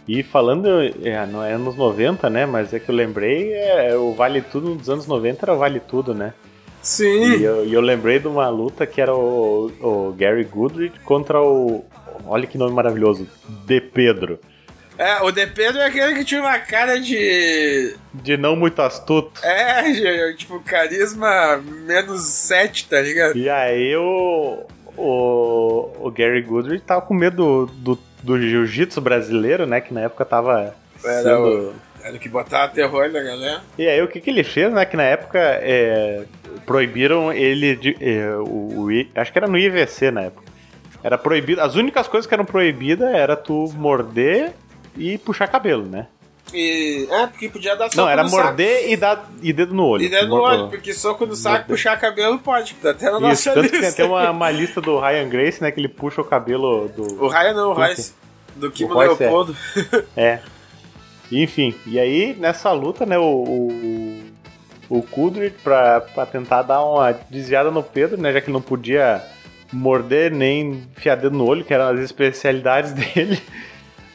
B: E falando, é, não é anos 90, né? Mas é que eu lembrei, é, o Vale Tudo dos anos 90 era o Vale Tudo, né?
C: Sim.
B: E eu, eu lembrei de uma luta que era o, o Gary Goodrich contra o. Olha que nome maravilhoso, De Pedro.
C: É, o De Pedro é aquele que tinha uma cara de.
B: De não muito astuto.
C: É, tipo, carisma menos 7, tá ligado?
B: E aí o, o, o Gary Goodrich tava com medo do, do, do jiu-jitsu brasileiro, né? Que na época tava
C: Era
B: sendo...
C: o, era o que botava terror na galera.
B: E aí o que, que ele fez, né? Que na época é, proibiram ele de. é, o, o acho que era no IVC na época. Era proibido. As únicas coisas que eram proibidas era tu morder e puxar cabelo, né?
C: E. É, porque podia dar soco
B: Não, era
C: no saco.
B: morder e dar e dedo no olho.
C: E dedo no olho, porque soco no saco,
B: Morder.
C: puxar cabelo pode, tá até na
B: Isso,
C: nossa
B: tanto que tem
C: lista.
B: até uma, uma lista do Ryan Grace, né? Que ele puxa o cabelo do.
C: O Ryan não, o. Royce. Do Kimo
B: é.
C: Leopoldo.
B: É. Enfim, e aí nessa luta, né, o, o, o Kudrit, pra, pra tentar dar uma desviada no Pedro, né, já que ele não podia morder nem enfiar dedo no olho, que eram as especialidades dele,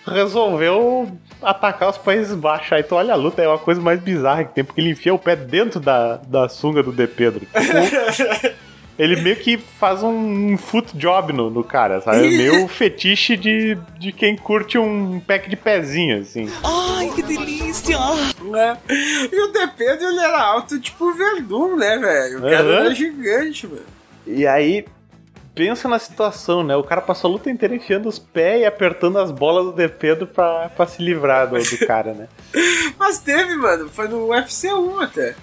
B: resolveu atacar os Países Baixos. Aí tu olha a luta, é uma coisa mais bizarra que tem, porque ele enfia o pé dentro da, da sunga do De Pedro. Ele meio que faz um foot job no, no cara, sabe? É meio fetiche de, de quem curte um pack de pezinho, assim.
E: Ai, que delícia!
C: né? E o De Pedro, ele era alto, tipo o Verdun, né, velho? O cara
B: Aham.
C: era gigante, mano.
B: E aí, pensa na situação, né? O cara passou a luta inteira enfiando os pés e apertando as bolas do Depedo pra, pra se livrar do, do cara, né?
C: Mas teve, mano. Foi no UFC 1 até.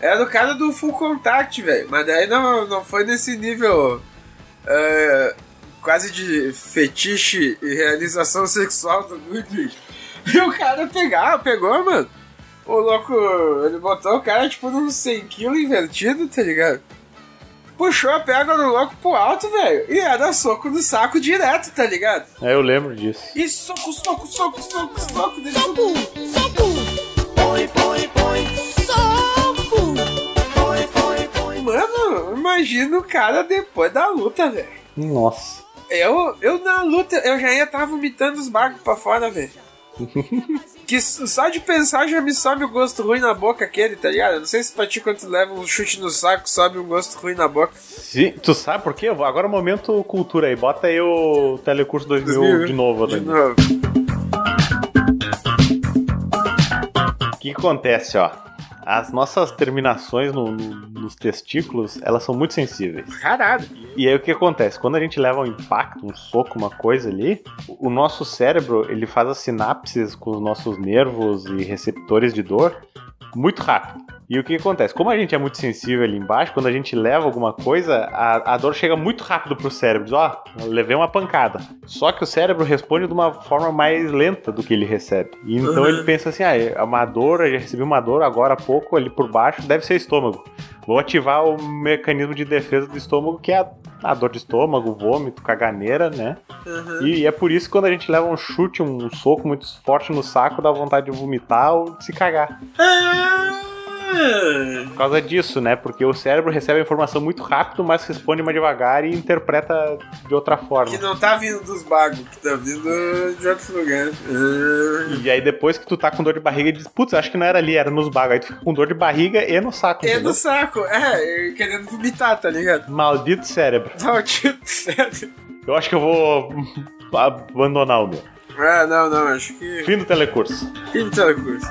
C: Era o cara do Full Contact, velho. Mas daí não, não foi nesse nível. é, quase de fetiche e realização sexual do Goodrich. E o cara pegar, pegou, mano. O louco, ele botou o cara tipo num 100kg invertido, tá ligado? Puxou a perna do louco pro alto, velho. E era soco no saco direto, tá ligado?
B: É, eu lembro disso.
C: E soco, soco, soco, soco, soco. Dele
J: Soco, soco. Põe, põe, põe. Soco. Põe, põe, põe.
C: Mano, imagina o cara depois da luta, velho.
B: Nossa.
C: Eu, eu na luta, eu já ia estar vomitando os bagos pra fora, velho. Que só de pensar já me sobe o gosto ruim na boca aquele, tá ligado? Eu Não sei se pra ti quando tu leva um chute no saco sobe um gosto ruim na boca.
B: Sim, tu sabe por quê? Agora é o momento cultura aí. Bota aí o Telecurso 2000 de novo,
C: De novo.
B: O que acontece, ó? As nossas terminações no- no- nos testículos, elas são muito sensíveis.
C: Caralho.
B: E aí o que acontece? Quando a gente leva um impacto, um soco, uma coisa ali, o nosso cérebro, ele faz as sinapses com os nossos nervos e receptores de dor muito rápido. E o que acontece? Como a gente é muito sensível ali embaixo, quando a gente leva alguma coisa, a, a dor chega muito rápido pro cérebro. Diz, ó, eu levei uma pancada. Só que o cérebro responde de uma forma mais lenta do que ele recebe. E então
C: Uhum.
B: ele pensa assim, ah, é uma dor, eu já recebi uma dor agora há pouco ali por baixo, deve ser estômago. Vou ativar o mecanismo de defesa do estômago, que é a, a dor de estômago, vômito, caganeira, né?
C: Uhum.
B: E, é por isso que quando a gente leva um chute, um soco muito forte no saco, dá vontade de vomitar ou de se cagar.
C: Ah,
B: Por causa disso, né? Porque o cérebro recebe a informação muito rápido, mas responde mais devagar e interpreta de outra forma.
C: que não tá vindo dos bagos, que tá vindo de outro lugar. Ah.
B: E aí depois que tu tá com dor de barriga, diz, putz, acho que não era ali, era nos bagos. Aí tu fica com dor de barriga e no saco.
C: É
B: entendeu?
C: do saco, é, querendo vomitar, tá ligado?
B: Maldito cérebro.
C: Maldito sério.
B: Eu acho que eu vou abandonar o meu.
C: Ah, não, não, acho que.
B: Fim do telecurso.
C: Fim do telecurso.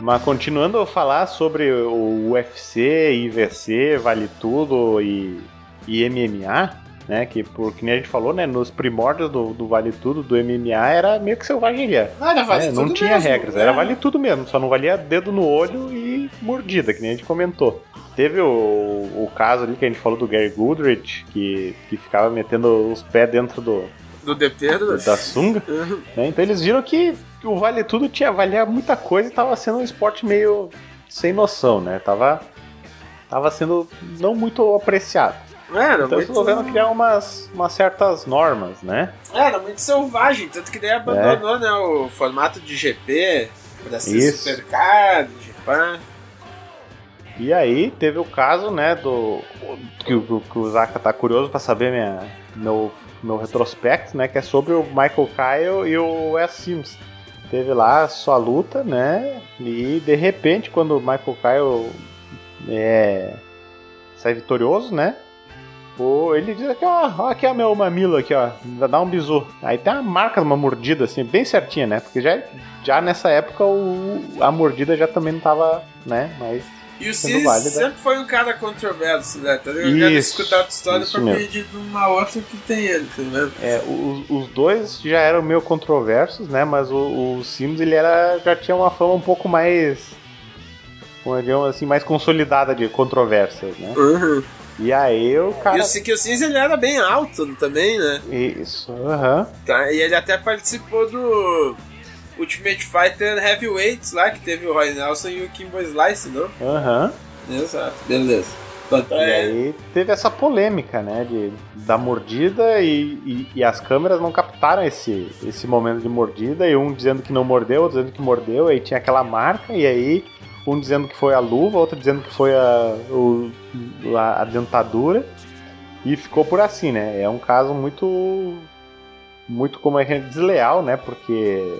B: Mas continuando a falar sobre o UFC, IVC, Vale Tudo e, e MMA, né? Que, por, que nem a gente falou, né? Nos primórdios do, do Vale Tudo, do MMA, era meio que selvageria.
C: Não, era Vale
B: É, não
C: Tudo
B: tinha
C: mesmo,
B: regras,
C: é.
B: era Vale Tudo mesmo, só não valia dedo no olho e mordida, que nem a gente comentou. Teve o, o caso ali que a gente falou do Gary Goodrich, que, que ficava metendo os pés dentro do,
C: Do Dependo.
B: da sunga.
C: Uhum.
B: né? Então eles viram que o Vale Tudo tinha valia muita coisa e tava sendo um esporte meio sem noção, né? Tava, tava sendo não muito apreciado.
C: Era
B: Então
C: muito,
B: resolveram criar umas, umas certas normas, né?
C: era muito selvagem, tanto que daí abandonou né, o formato de GP pra ser
B: Isso.
C: supercard, GPA.
B: E aí teve o caso, né, do. Que, o- que o Zaka tá curioso pra saber minha, meu, meu retrospecto, né? Que é sobre o Michael Kyle e o Wes Sims. Teve lá sua luta, né? E de repente, quando o Michael Kyle é, sai vitorioso, né? Ele diz aqui, ó, ó, aqui é meu mamilo aqui, ó. Dá um bisu. Aí tem uma marca de uma mordida, assim, bem certinha, né? Porque já, já nessa época o, a mordida já também não tava, né? Mas
C: E o
B: Sendo
C: Cis
B: válida.
C: sempre foi um cara controverso, né? Tá ligado? Eu quero escutar a tua história pra
B: mesmo.
C: pedir de uma outra que tem ele, tá vendo?
B: É, os, os dois já eram meio controversos, né? Mas o, o Sims ele era, já tinha uma fama um pouco mais, como digamos assim, mais consolidada de controvérsias, né?
C: Uhum.
B: E aí o cara.
C: E o, Ci- que o Cis ele era bem alto também, né?
B: Isso, aham.
C: Tá, e ele até participou do Ultimate Fighter Heavyweights lá, que teve o Roy Nelson e o Kimbo Slice, não?
B: Aham.
C: Exato, beleza. Então,
B: E
C: é,
B: aí teve essa polêmica, né? De, da mordida e, e, e as câmeras não captaram esse, esse momento de mordida. E um dizendo que não mordeu, outro dizendo que mordeu. Aí tinha aquela marca. E aí um dizendo que foi a luva, outro dizendo que foi a, o, a, a dentadura. E ficou por assim, né? É um caso muito. Muito como é é desleal, né? Porque.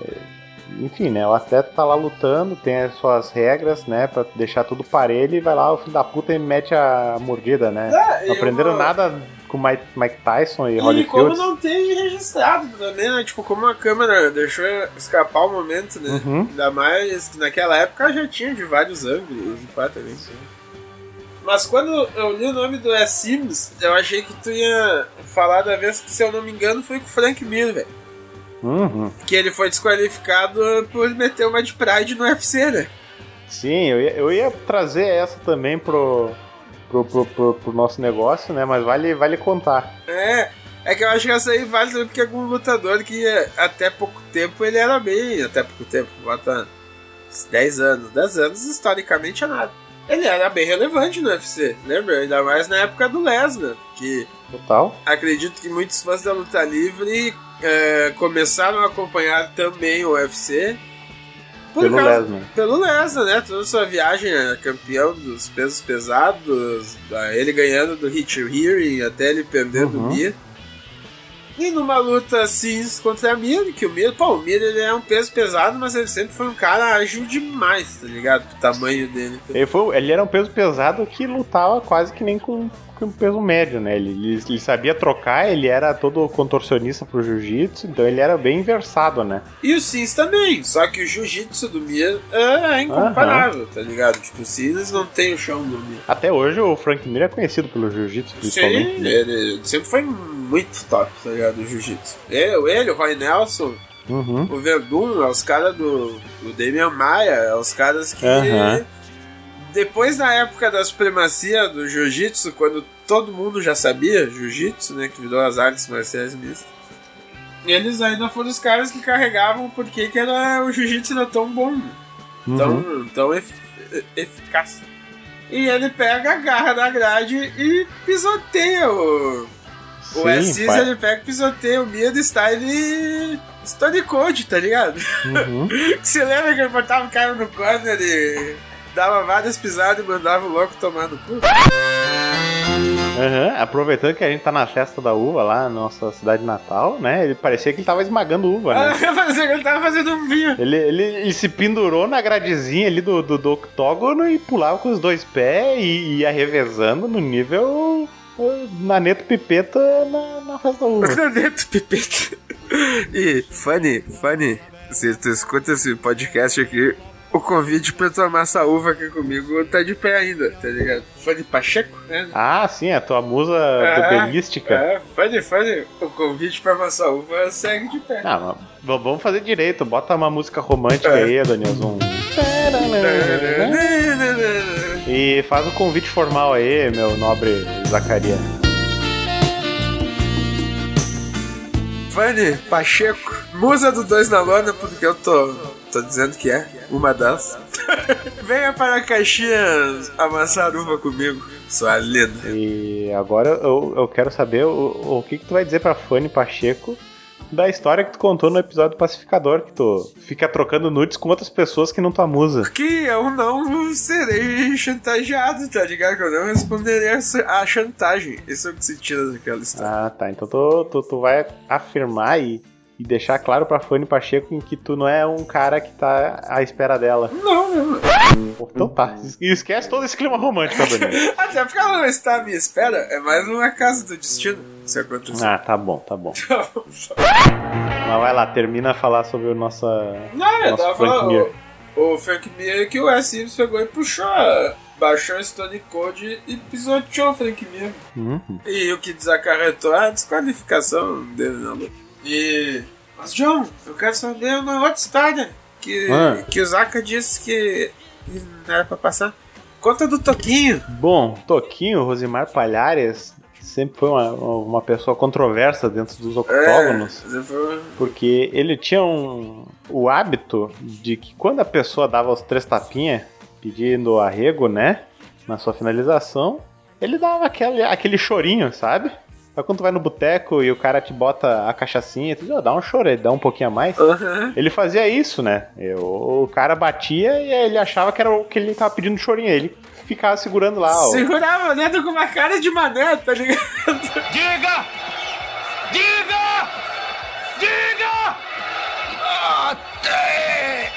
B: Enfim, né? O atleta tá lá lutando, tem as suas regras, né? Pra deixar tudo parelho e vai lá, o filho da puta e mete a mordida, né?
C: Ah,
B: Não aprenderam
C: eu-
B: nada com Mike, Mike Tyson e,
C: E
B: Holyfield.
C: como não tem registrado também, né? Tipo, como a câmera deixou escapar o momento, né?
B: Uhum.
C: Ainda mais que naquela época já tinha de vários ângulos e pá também. sim. Mas quando eu li o nome do S. Sims, eu achei que tu ia falar da vez que, se eu não me engano, foi com o Frank Mir, velho.
B: Uhum.
C: Que ele foi desqualificado por meter uma de Pride no UFC, né?
B: Sim, eu ia, eu ia trazer essa também pro, pro, pro, pro- pro nosso negócio, né? Mas vale, vale contar.
C: É, é que eu acho que essa aí vale também porque algum lutador que até pouco tempo ele era bem. Até pouco tempo, bota uns 10 anos. 10 anos historicamente é nada. Ele era bem relevante no UFC, lembra? Ainda mais na época do Lesnar, que
B: Total.
C: acredito que muitos fãs da luta livre é, começaram a acompanhar também o UFC. por
B: Pelo
C: causa-
B: Lesnar.
C: Pelo Lesnar, né? Toda sua viagem, é, campeão dos pesos pesados, ele ganhando do Hit Hearing até ele perdendo
B: Uhum.
C: o Mir. E numa luta assim contra a Mir, que o Mir, pô, o Mir ele é um peso pesado, mas ele sempre foi um cara ágil demais, tá ligado? O tamanho dele.
B: Ele, foi, ele era um peso pesado que lutava quase que nem com, um peso médio, né? Ele, ele, ele sabia trocar, ele era todo contorcionista pro jiu-jitsu, então ele era bem versado, né?
C: E o Sims também, só que o jiu-jitsu do Mir é incomparável, tá ligado? Tipo, o Sims não tem o chão do Mir.
B: Até hoje o Frank Mir é conhecido pelo jiu-jitsu, principalmente.
C: Sim,
B: né?
C: ele sempre foi muito top, tá ligado? O jiu-jitsu. Eu, ele, o Roy Nelson,
B: Uhum.
C: o Verdun, é os caras do, do Damian Maia, é os caras que.
B: Aham.
C: Depois da época da supremacia do jiu-jitsu, quando todo mundo já sabia jiu-jitsu, né? Que virou as artes marciais mistas. Eles ainda foram os caras que carregavam porque que era, o jiu-jitsu era tão bom,
B: Uhum.
C: tão, tão ef- eficaz. E ele pega, agarra na grade e pisoteia o. o
B: Sim,
C: S6
B: pai.
C: ele pega e pisoteia o Mia do style Stone Cold, tá ligado?
B: Uhum.
C: Você lembra que ele botava o cara no corner e dava várias pisadas e mandava o louco tomar no cu?
B: Aham, Aproveitando que a gente tá na festa da uva lá na nossa cidade natal, né? Ele parecia que ele tava esmagando uva, né?
C: Parecia que ele tava fazendo um vinho.
B: Ele, ele, ele se pendurou na gradezinha ali do, do, do octógono e pulava com os dois pés e ia revezando no nível uh, Naneto Pipeta na, na festa da uva.
C: Naneto Pipeta. E, Fanny, Fanny, se tu escuta esse podcast aqui, o convite pra tomar essa uva aqui comigo tá de pé ainda, tá ligado? Fanny Pacheco, né?
B: Ah, sim, a tua musa
C: É,
B: bebelística.
C: É, Fanny, Fanny, o convite pra essa uva segue de pé.
B: Ah, mas vamos fazer direito. Bota uma música romântica
C: É.
B: aí, Danielson. E faz o convite formal aí, meu nobre Zacarias.
C: Fanny Pacheco, musa do Dois na Lona, porque eu tô, tô dizendo que é uma das. Venha para Caxias amassar uva comigo, sua linda.
B: E agora eu, eu quero saber o, o que, que tu vai dizer pra Fanny Pacheco da história que tu contou no episódio do Pacificador, que tu fica trocando nudes com outras pessoas que não tua musa.
C: Que eu não serei chantageado, tá ligado? Que eu não responderei a a chantagem. Isso é o que se tira daquela história.
B: Ah, tá. Então tu, tu, tu vai afirmar e, e deixar claro pra Fanny Pacheco que tu não é um cara que tá à espera dela.
C: Não, não.
B: Então tá. E esquece todo esse clima romântico, tá, Daniel?
C: Até porque ela não está à minha espera, é mais uma casa do destino. Se acontecer.
B: Ah, tá bom, tá bom. Mas vai lá, termina a falar sobre o nossa,
C: Não, eu
B: nosso
C: tava falando. O, o Frank Mir que o S. Sims pegou e puxou. Baixou o Stone Cold e pisoteou o Frank Mir.
B: Uhum.
C: E o que desacarretou a desqualificação dele na luta. E. Mas, John, eu quero saber uma outra história. Que,
B: Ah.
C: que o Zaka disse que, não era pra passar. Conta do Toquinho.
B: Bom, Toquinho, Rosimar Palhares, sempre foi uma, uma pessoa controversa dentro dos octógonos.
C: É, foi-
B: Porque ele tinha um, o hábito de que quando a pessoa dava os três tapinhas pedindo arrego, né? Na sua finalização, ele dava aquele, aquele chorinho, sabe? Aí quando tu vai no boteco e o cara te bota a cachaçinha, tu diz, "Ô, dá um dá um pouquinho a mais.
C: Aham.
B: Ele fazia isso, né? Eu- o cara batia e ele achava que era o que ele tava pedindo chorinho. Aí Ele ficava segurando lá, ó.
C: Segurava o dedo com uma cara de mané, tá ligado?
J: Diga! Diga! Diga!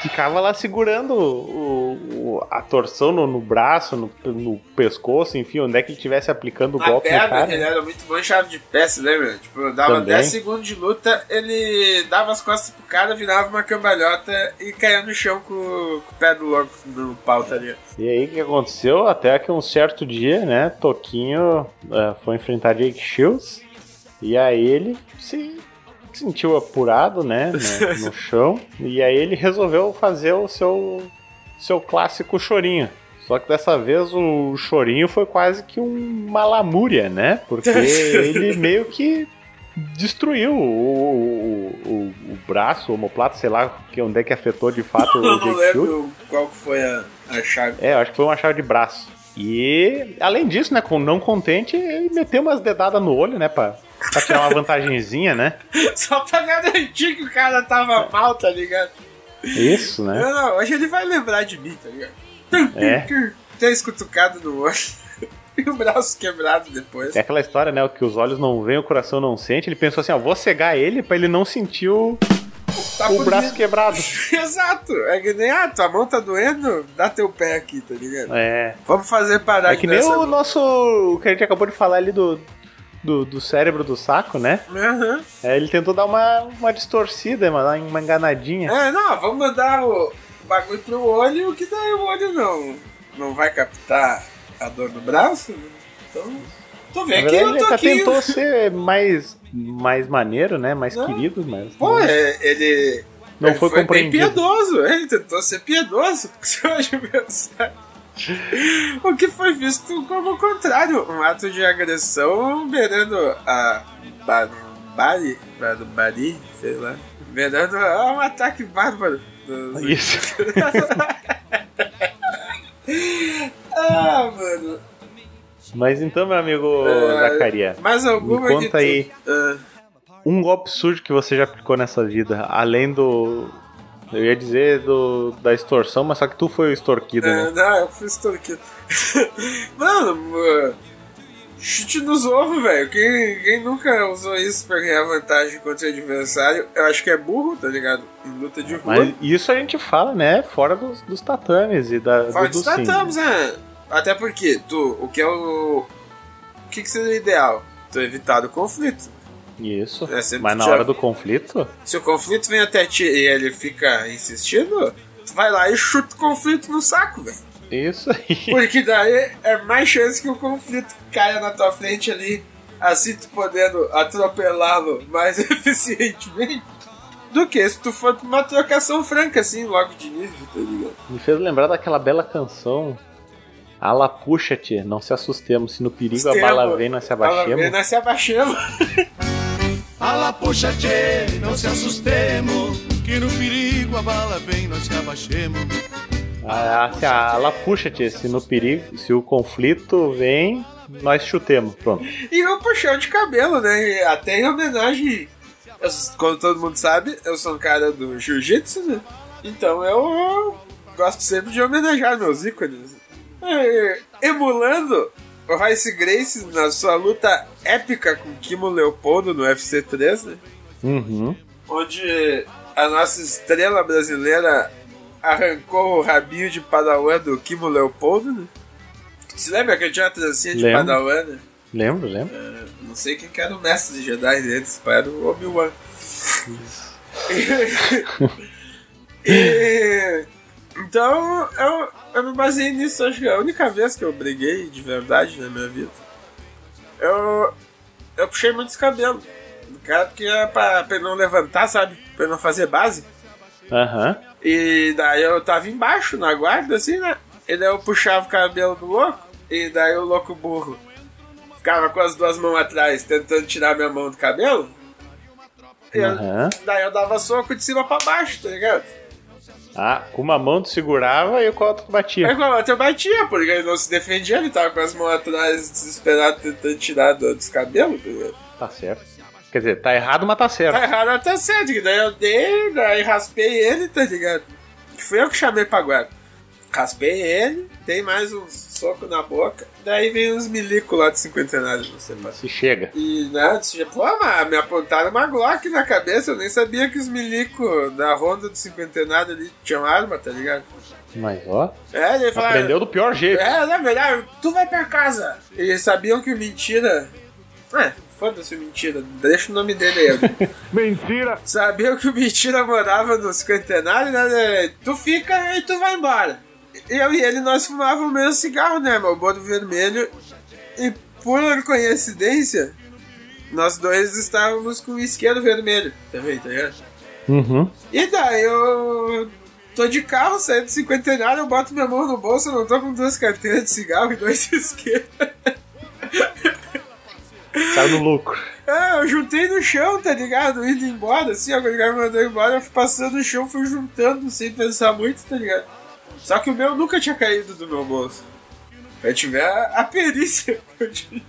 B: Ficava lá segurando o, o- a torção no, no braço, no, no pescoço, enfim, onde é que ele estivesse aplicando o
C: Na
B: golpe
C: perna,
B: cara.
C: ele era muito bom em chave de pé, você lembra? Tipo, dava
B: Também.
C: 10 segundos de luta, ele dava as costas pro cara, virava uma cambalhota e caía no chão com, com o pé do louco no pau, tá ligado?
B: E aí o que aconteceu? Até que um certo dia, né, Toquinho eh, foi enfrentar Jake Shields e aí ele se sentiu apurado, né, no, no chão e aí ele resolveu fazer o seu seu clássico chorinho. Só que dessa vez o chorinho foi quase que um malamúria, né? Porque ele meio que destruiu o, o, o, o braço, o omoplato, sei lá que onde é que afetou de fato o
C: não
B: Jake Shields.
C: lembro qual foi a, a chave.
B: É, eu acho que foi uma chave de braço. E, além disso, né, com não contente, ele meteu umas dedadas no olho, né, pra, pra tirar uma vantagenzinha, né?
C: Só pra garantir que o cara tava mal, tá ligado?
B: Isso, né?
C: Não, não, hoje ele vai lembrar de mim, tá ligado?
B: É.
C: Três cutucadas no olho e o braço quebrado depois.
B: É aquela história, né, o que os olhos não veem, o coração não sente. Ele pensou assim, ó, vou cegar ele pra ele não sentir o,
C: Tá
B: o braço quebrado.
C: Exato. É que nem, ah, tua mão tá doendo, dá teu pé aqui, tá ligado?
B: É.
C: Vamos fazer parar
B: É que nem o nosso. O que a gente acabou de falar ali do, do, do cérebro do saco, né?
C: Aham.
B: É, ele tentou dar uma, uma distorcida, uma, uma enganadinha.
C: É, não, vamos mandar o bagulho pro olho, que daí o olho não, não vai captar a dor no braço. né? Então, tô vendo que eu
B: ele
C: tô
B: até
C: aqui.
B: tentou ser mais, mais maneiro, né? Mais
C: Não.
B: querido, mas.
C: Pô, é, ele.
B: Não
C: ele
B: foi
C: bem
B: compreendido.
C: piedoso, ele tentou ser piedoso. Se hoje pensar. O que foi visto como o contrário, um ato de agressão beirando a barbari, barbari, sei lá, beirando a um ataque bárbaro. dos-
B: Isso.
C: ah, mano.
B: Mas então, meu amigo Zacaria,
C: Mais alguma
B: me conta aí
C: Ah,
B: um golpe sujo que você já aplicou nessa vida, além do. Eu ia dizer do, da extorsão, mas só que tu foi o extorquido,
C: É,
B: né?
C: não, eu tudo aquilo. Mano, mano, chute nos ovos, velho. Quem, quem nunca usou isso pra ganhar vantagem contra o adversário, eu acho que é burro, tá ligado? Em luta de rua.
B: Mas isso a gente fala, né? Fora dos, dos tatames e da,
C: Fora
B: do,
C: dos
B: do
C: tatames, né? Até porque, tu, o que é o. O que, que seria ideal? Tu evitar o conflito.
B: Isso.
C: É,
B: Mas na
C: já-
B: hora do conflito,
C: Se o conflito vem até ti e ele fica insistindo, tu vai lá e chuta o conflito no saco, velho.
B: isso aí.
C: Porque daí é mais chance que o conflito caia na tua frente ali, assim tu podendo atropelá-lo mais eficientemente, do que se tu for pra uma trocação franca, assim, logo de início, tá ligado?
B: Me fez lembrar daquela bela canção. Ala puxa-te, não se assustemos. Se no perigo a
C: Tempo.
B: bala vem, nós se
C: Bala
B: abaixemos.
C: vem, Nós se abaixemos.
K: Ala puxa tchê, não se assustemos, que no perigo a bala vem, nós se abaixemos.
B: Ah, assim, a ala puxa-te, se no perigo, se o conflito vem, nós chutemos. Pronto.
C: E o puxão de cabelo, né? Até em homenagem. eu- como todo mundo sabe, eu sou um cara do jiu-jitsu, né? Então eu gosto sempre de homenagear meus ícones. É, emulando o Royce Grace na sua luta épica com Kimo Leopoldo no UFC 3, né?
B: Uhum.
C: Onde a nossa estrela brasileira arrancou o rabinho de padawan do Kimo Leopoldo, né? Você lembra que eu tinha uma trancinha de
B: Lembro.
C: padawan, né?
B: Lembro, lembro.
C: É, não sei quem que era o mestre de Jedi deles, pai, era o Obi-Wan. E- então, eu, eu me baseei nisso, acho que é a única vez que eu briguei de verdade na minha vida. Eu, eu puxei muitos cabelos cara porque era pra, pra ele não levantar, sabe? Pra ele não fazer base.
B: Aham.
C: E daí eu tava embaixo, na guarda, assim, né? E daí eu puxava o cabelo do louco, e daí o louco burro ficava com as duas mãos atrás, tentando tirar minha mão do cabelo. E eu- daí eu dava soco de cima pra baixo, tá ligado?
B: Ah, com uma mão tu segurava e com a outra tu batia.
C: Aí com a outra eu batia, porque ele não se defendia, ele tava com as mãos atrás, desesperado, tentando tirar do- dos cabelos, tá?
B: Tá certo. Quer dizer, tá errado, mas tá certo.
C: Tá errado até certo, que daí eu dei, daí raspei ele, tá ligado? Fui eu que chamei pra guarda. Raspei ele, dei mais um soco na boca. Daí vem uns milicos lá de cinquentenário, você.
B: Se chega.
C: E, né, disse, pô, mas me apontaram uma Glock na cabeça, eu nem sabia que os milicos da ronda do cinquentenário ali tinham arma, tá ligado?
B: Mas ó,
C: É, ele falou.
B: aprendeu do pior jeito.
C: É, na verdade, tu vai pra casa. Eles sabiam que o mentira. É, foda-se o mentira, deixa o nome dele aí.
K: Mentira!
C: Sabiam que o mentira morava no cinquentenário, né? Tu fica e tu vai embora. Eu e ele, nós fumávamos o mesmo cigarro, né? Malboro vermelho. E por coincidência, nós dois estávamos com o isqueiro vermelho também, tá ligado?
B: Uhum.
C: E daí eu tô de carro, saio do cinquentenário, eu boto minha mão no bolso, eu não tô com duas carteiras de cigarro e dois isqueiros.
B: Saiu no lucro.
C: É, eu juntei no chão, tá ligado? Indo embora, assim, ó, quando o cara me mandou embora, eu fui passando no chão, fui juntando sem pensar muito, tá ligado? Só que o meu nunca tinha caído do meu bolso. Eu tive a, a perícia.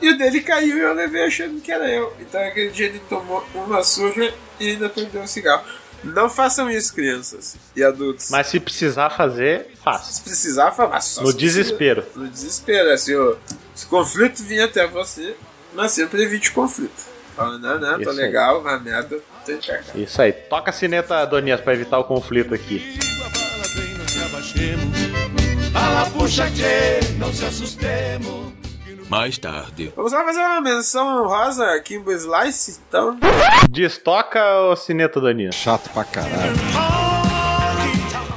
C: E o dele caiu e eu levei achando que era eu. Então aquele dia ele tomou uma surra e ainda perdeu o cigarro. Não façam isso, crianças e adultos.
B: Mas se precisar fazer, faça.
C: Se precisar, só
B: No
C: precisa.
B: desespero.
C: No desespero, assim, ó, se o conflito vir até você, mas sempre evite conflito. Fala, não, não, tô
B: Isso aí.
C: legal, uma merda, tem que cagar.
B: Isso aí. Toca a sineta, Donias, pra evitar o conflito aqui.
K: Fala, puxa, tchê, não se assustemos.
G: Mais tarde.
C: Vamos lá fazer uma menção honrosa Kimbo Slice, então.
B: Destoca o sineta, Donias.
L: Chato pra caralho.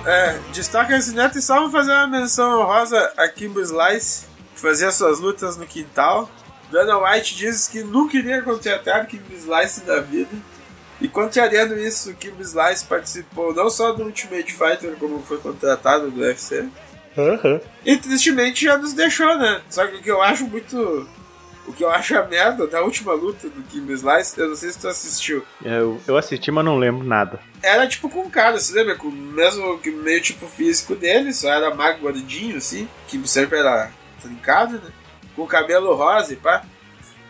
C: É, destaca esse neto e só vamos fazer uma menção honrosa a Kimbo Slice, fazia suas lutas no quintal. Dana White diz que nunca iria contratar Kimbo Slice na vida. E contrariando isso, o Kimbo Slice participou não só do Ultimate Fighter, como foi contratado do UFC.
B: Aham.
C: E tristemente já nos deixou, né? Só que o que eu acho muito. O que eu acho a merda da última luta do Kimbo Slice, eu não sei se tu assistiu.
B: Eu, eu assisti, mas não lembro nada.
C: Era tipo com um cara, você lembra? Com o mesmo meio tipo físico dele, só era magro gordinho, assim, que sempre era trincado, né? Com o cabelo rosa e pá.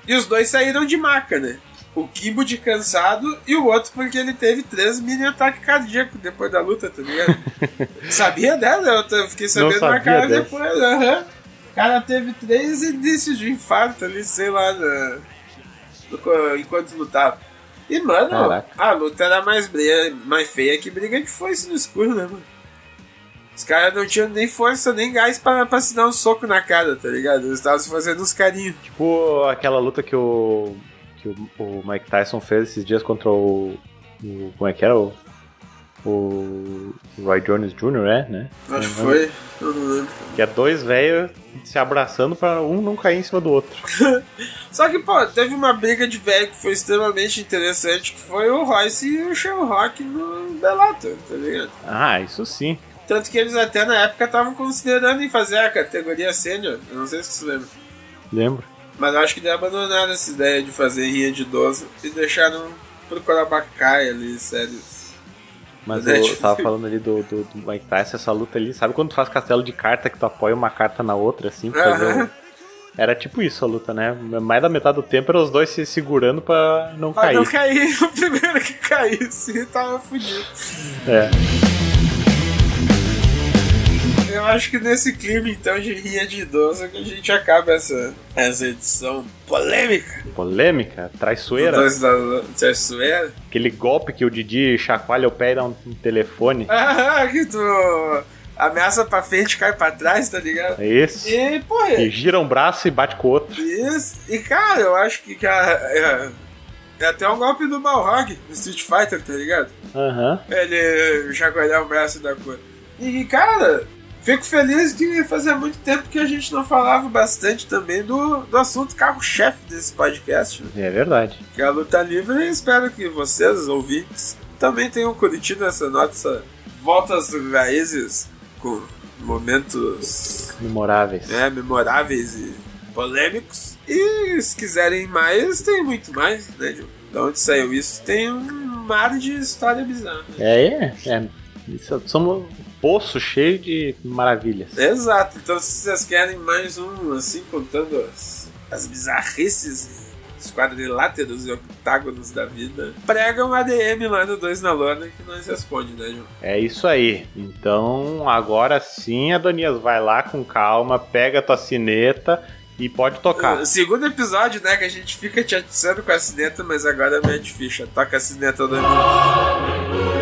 C: E os dois saíram de maca, né? O Kimbo de cansado e o outro porque ele teve três mini ataques cardíacos depois da luta, tá ligado? Sabia dela? Eu fiquei sabendo na cara
B: dessa.
C: depois. aham. O cara teve três indícios de infarto ali, sei lá, na- no enquanto lutava. E, mano,
B: Caraca.
C: a luta era mais, briga, mais feia que briga de foice no escuro, né, mano? Os caras não tinham nem força, nem gás pra, pra se dar um soco na cara, tá ligado? Eles estavam se fazendo uns carinhos.
B: Tipo aquela luta que o. que o, o Mike Tyson fez esses dias contra o. o- como é que era? O. O Roy Jones Jr., é, né?
C: Acho que foi, eu não lembro.
B: Que é dois velhos se abraçando pra um não cair em cima do outro.
C: Só que, pô, teve uma briga de velho que foi extremamente interessante, que foi o Royce e o Shamrock no Bellator, tá ligado?
B: Ah, isso sim.
C: Tanto que eles até na época estavam considerando em fazer a categoria sênior, eu não sei se você lembra.
B: Lembro.
C: Mas eu acho que daí abandonaram essa ideia de fazer rinha de idoso e deixaram pro Corabacai ali, sério.
B: Mas
C: É,
B: eu
C: tipo-
B: tava falando ali do, do, do Mike Tyson, essa luta ali. Sabe quando tu faz castelo de carta que tu apoia uma carta na outra, assim? pra fazer um- Era tipo isso a luta, né? Mais da metade do tempo eram os dois se segurando pra não
C: Pra
B: cair.
C: não cair, o primeiro que caísse tava fudido.
B: É.
C: Acho que nesse clima então de rinha de idoso que a gente acaba essa, essa edição polêmica.
B: Polêmica, traiçoeira.
C: Da traiçoeira.
B: Aquele golpe que o Didi chacoalha o pé e dá um, um telefone.
C: Ah, que tu ameaça pra frente cai pra trás, tá ligado?
B: É esse.
C: E, porra,
B: E gira um braço e bate com o outro.
C: Isso. E cara, eu acho que cara, é, é até um golpe do Balrog no Street Fighter, tá ligado?
B: Aham.
C: Ele chacoalhar o braço da cor. E cara, fico feliz que fazia muito tempo que a gente não falava bastante também do, do assunto carro-chefe desse podcast, né?
B: É verdade.
C: que é a luta livre. E espero que vocês, ouvintes, também tenham curtido essa nossa volta às raízes com momentos
B: Memoráveis.
C: né, memoráveis e polêmicos. E se quiserem mais, tem muito mais, né? De de onde saiu isso? Tem um mar de história bizarra.
B: É, é. é. Isso, somos poço cheio de maravilhas.
C: Exato. Então, se vocês querem mais um, assim, contando as, as bizarrices os quadriláteros e octágonos da vida, prega um ADM lá no 2 na lona que nós responde, né, João?
B: É isso aí. Então, agora sim, Adonias, vai lá com calma, pega tua cineta e pode tocar.
C: O segundo episódio, né, que a gente fica te atiçando com a cineta, mas agora mete ficha. Toca a cineta do amigo.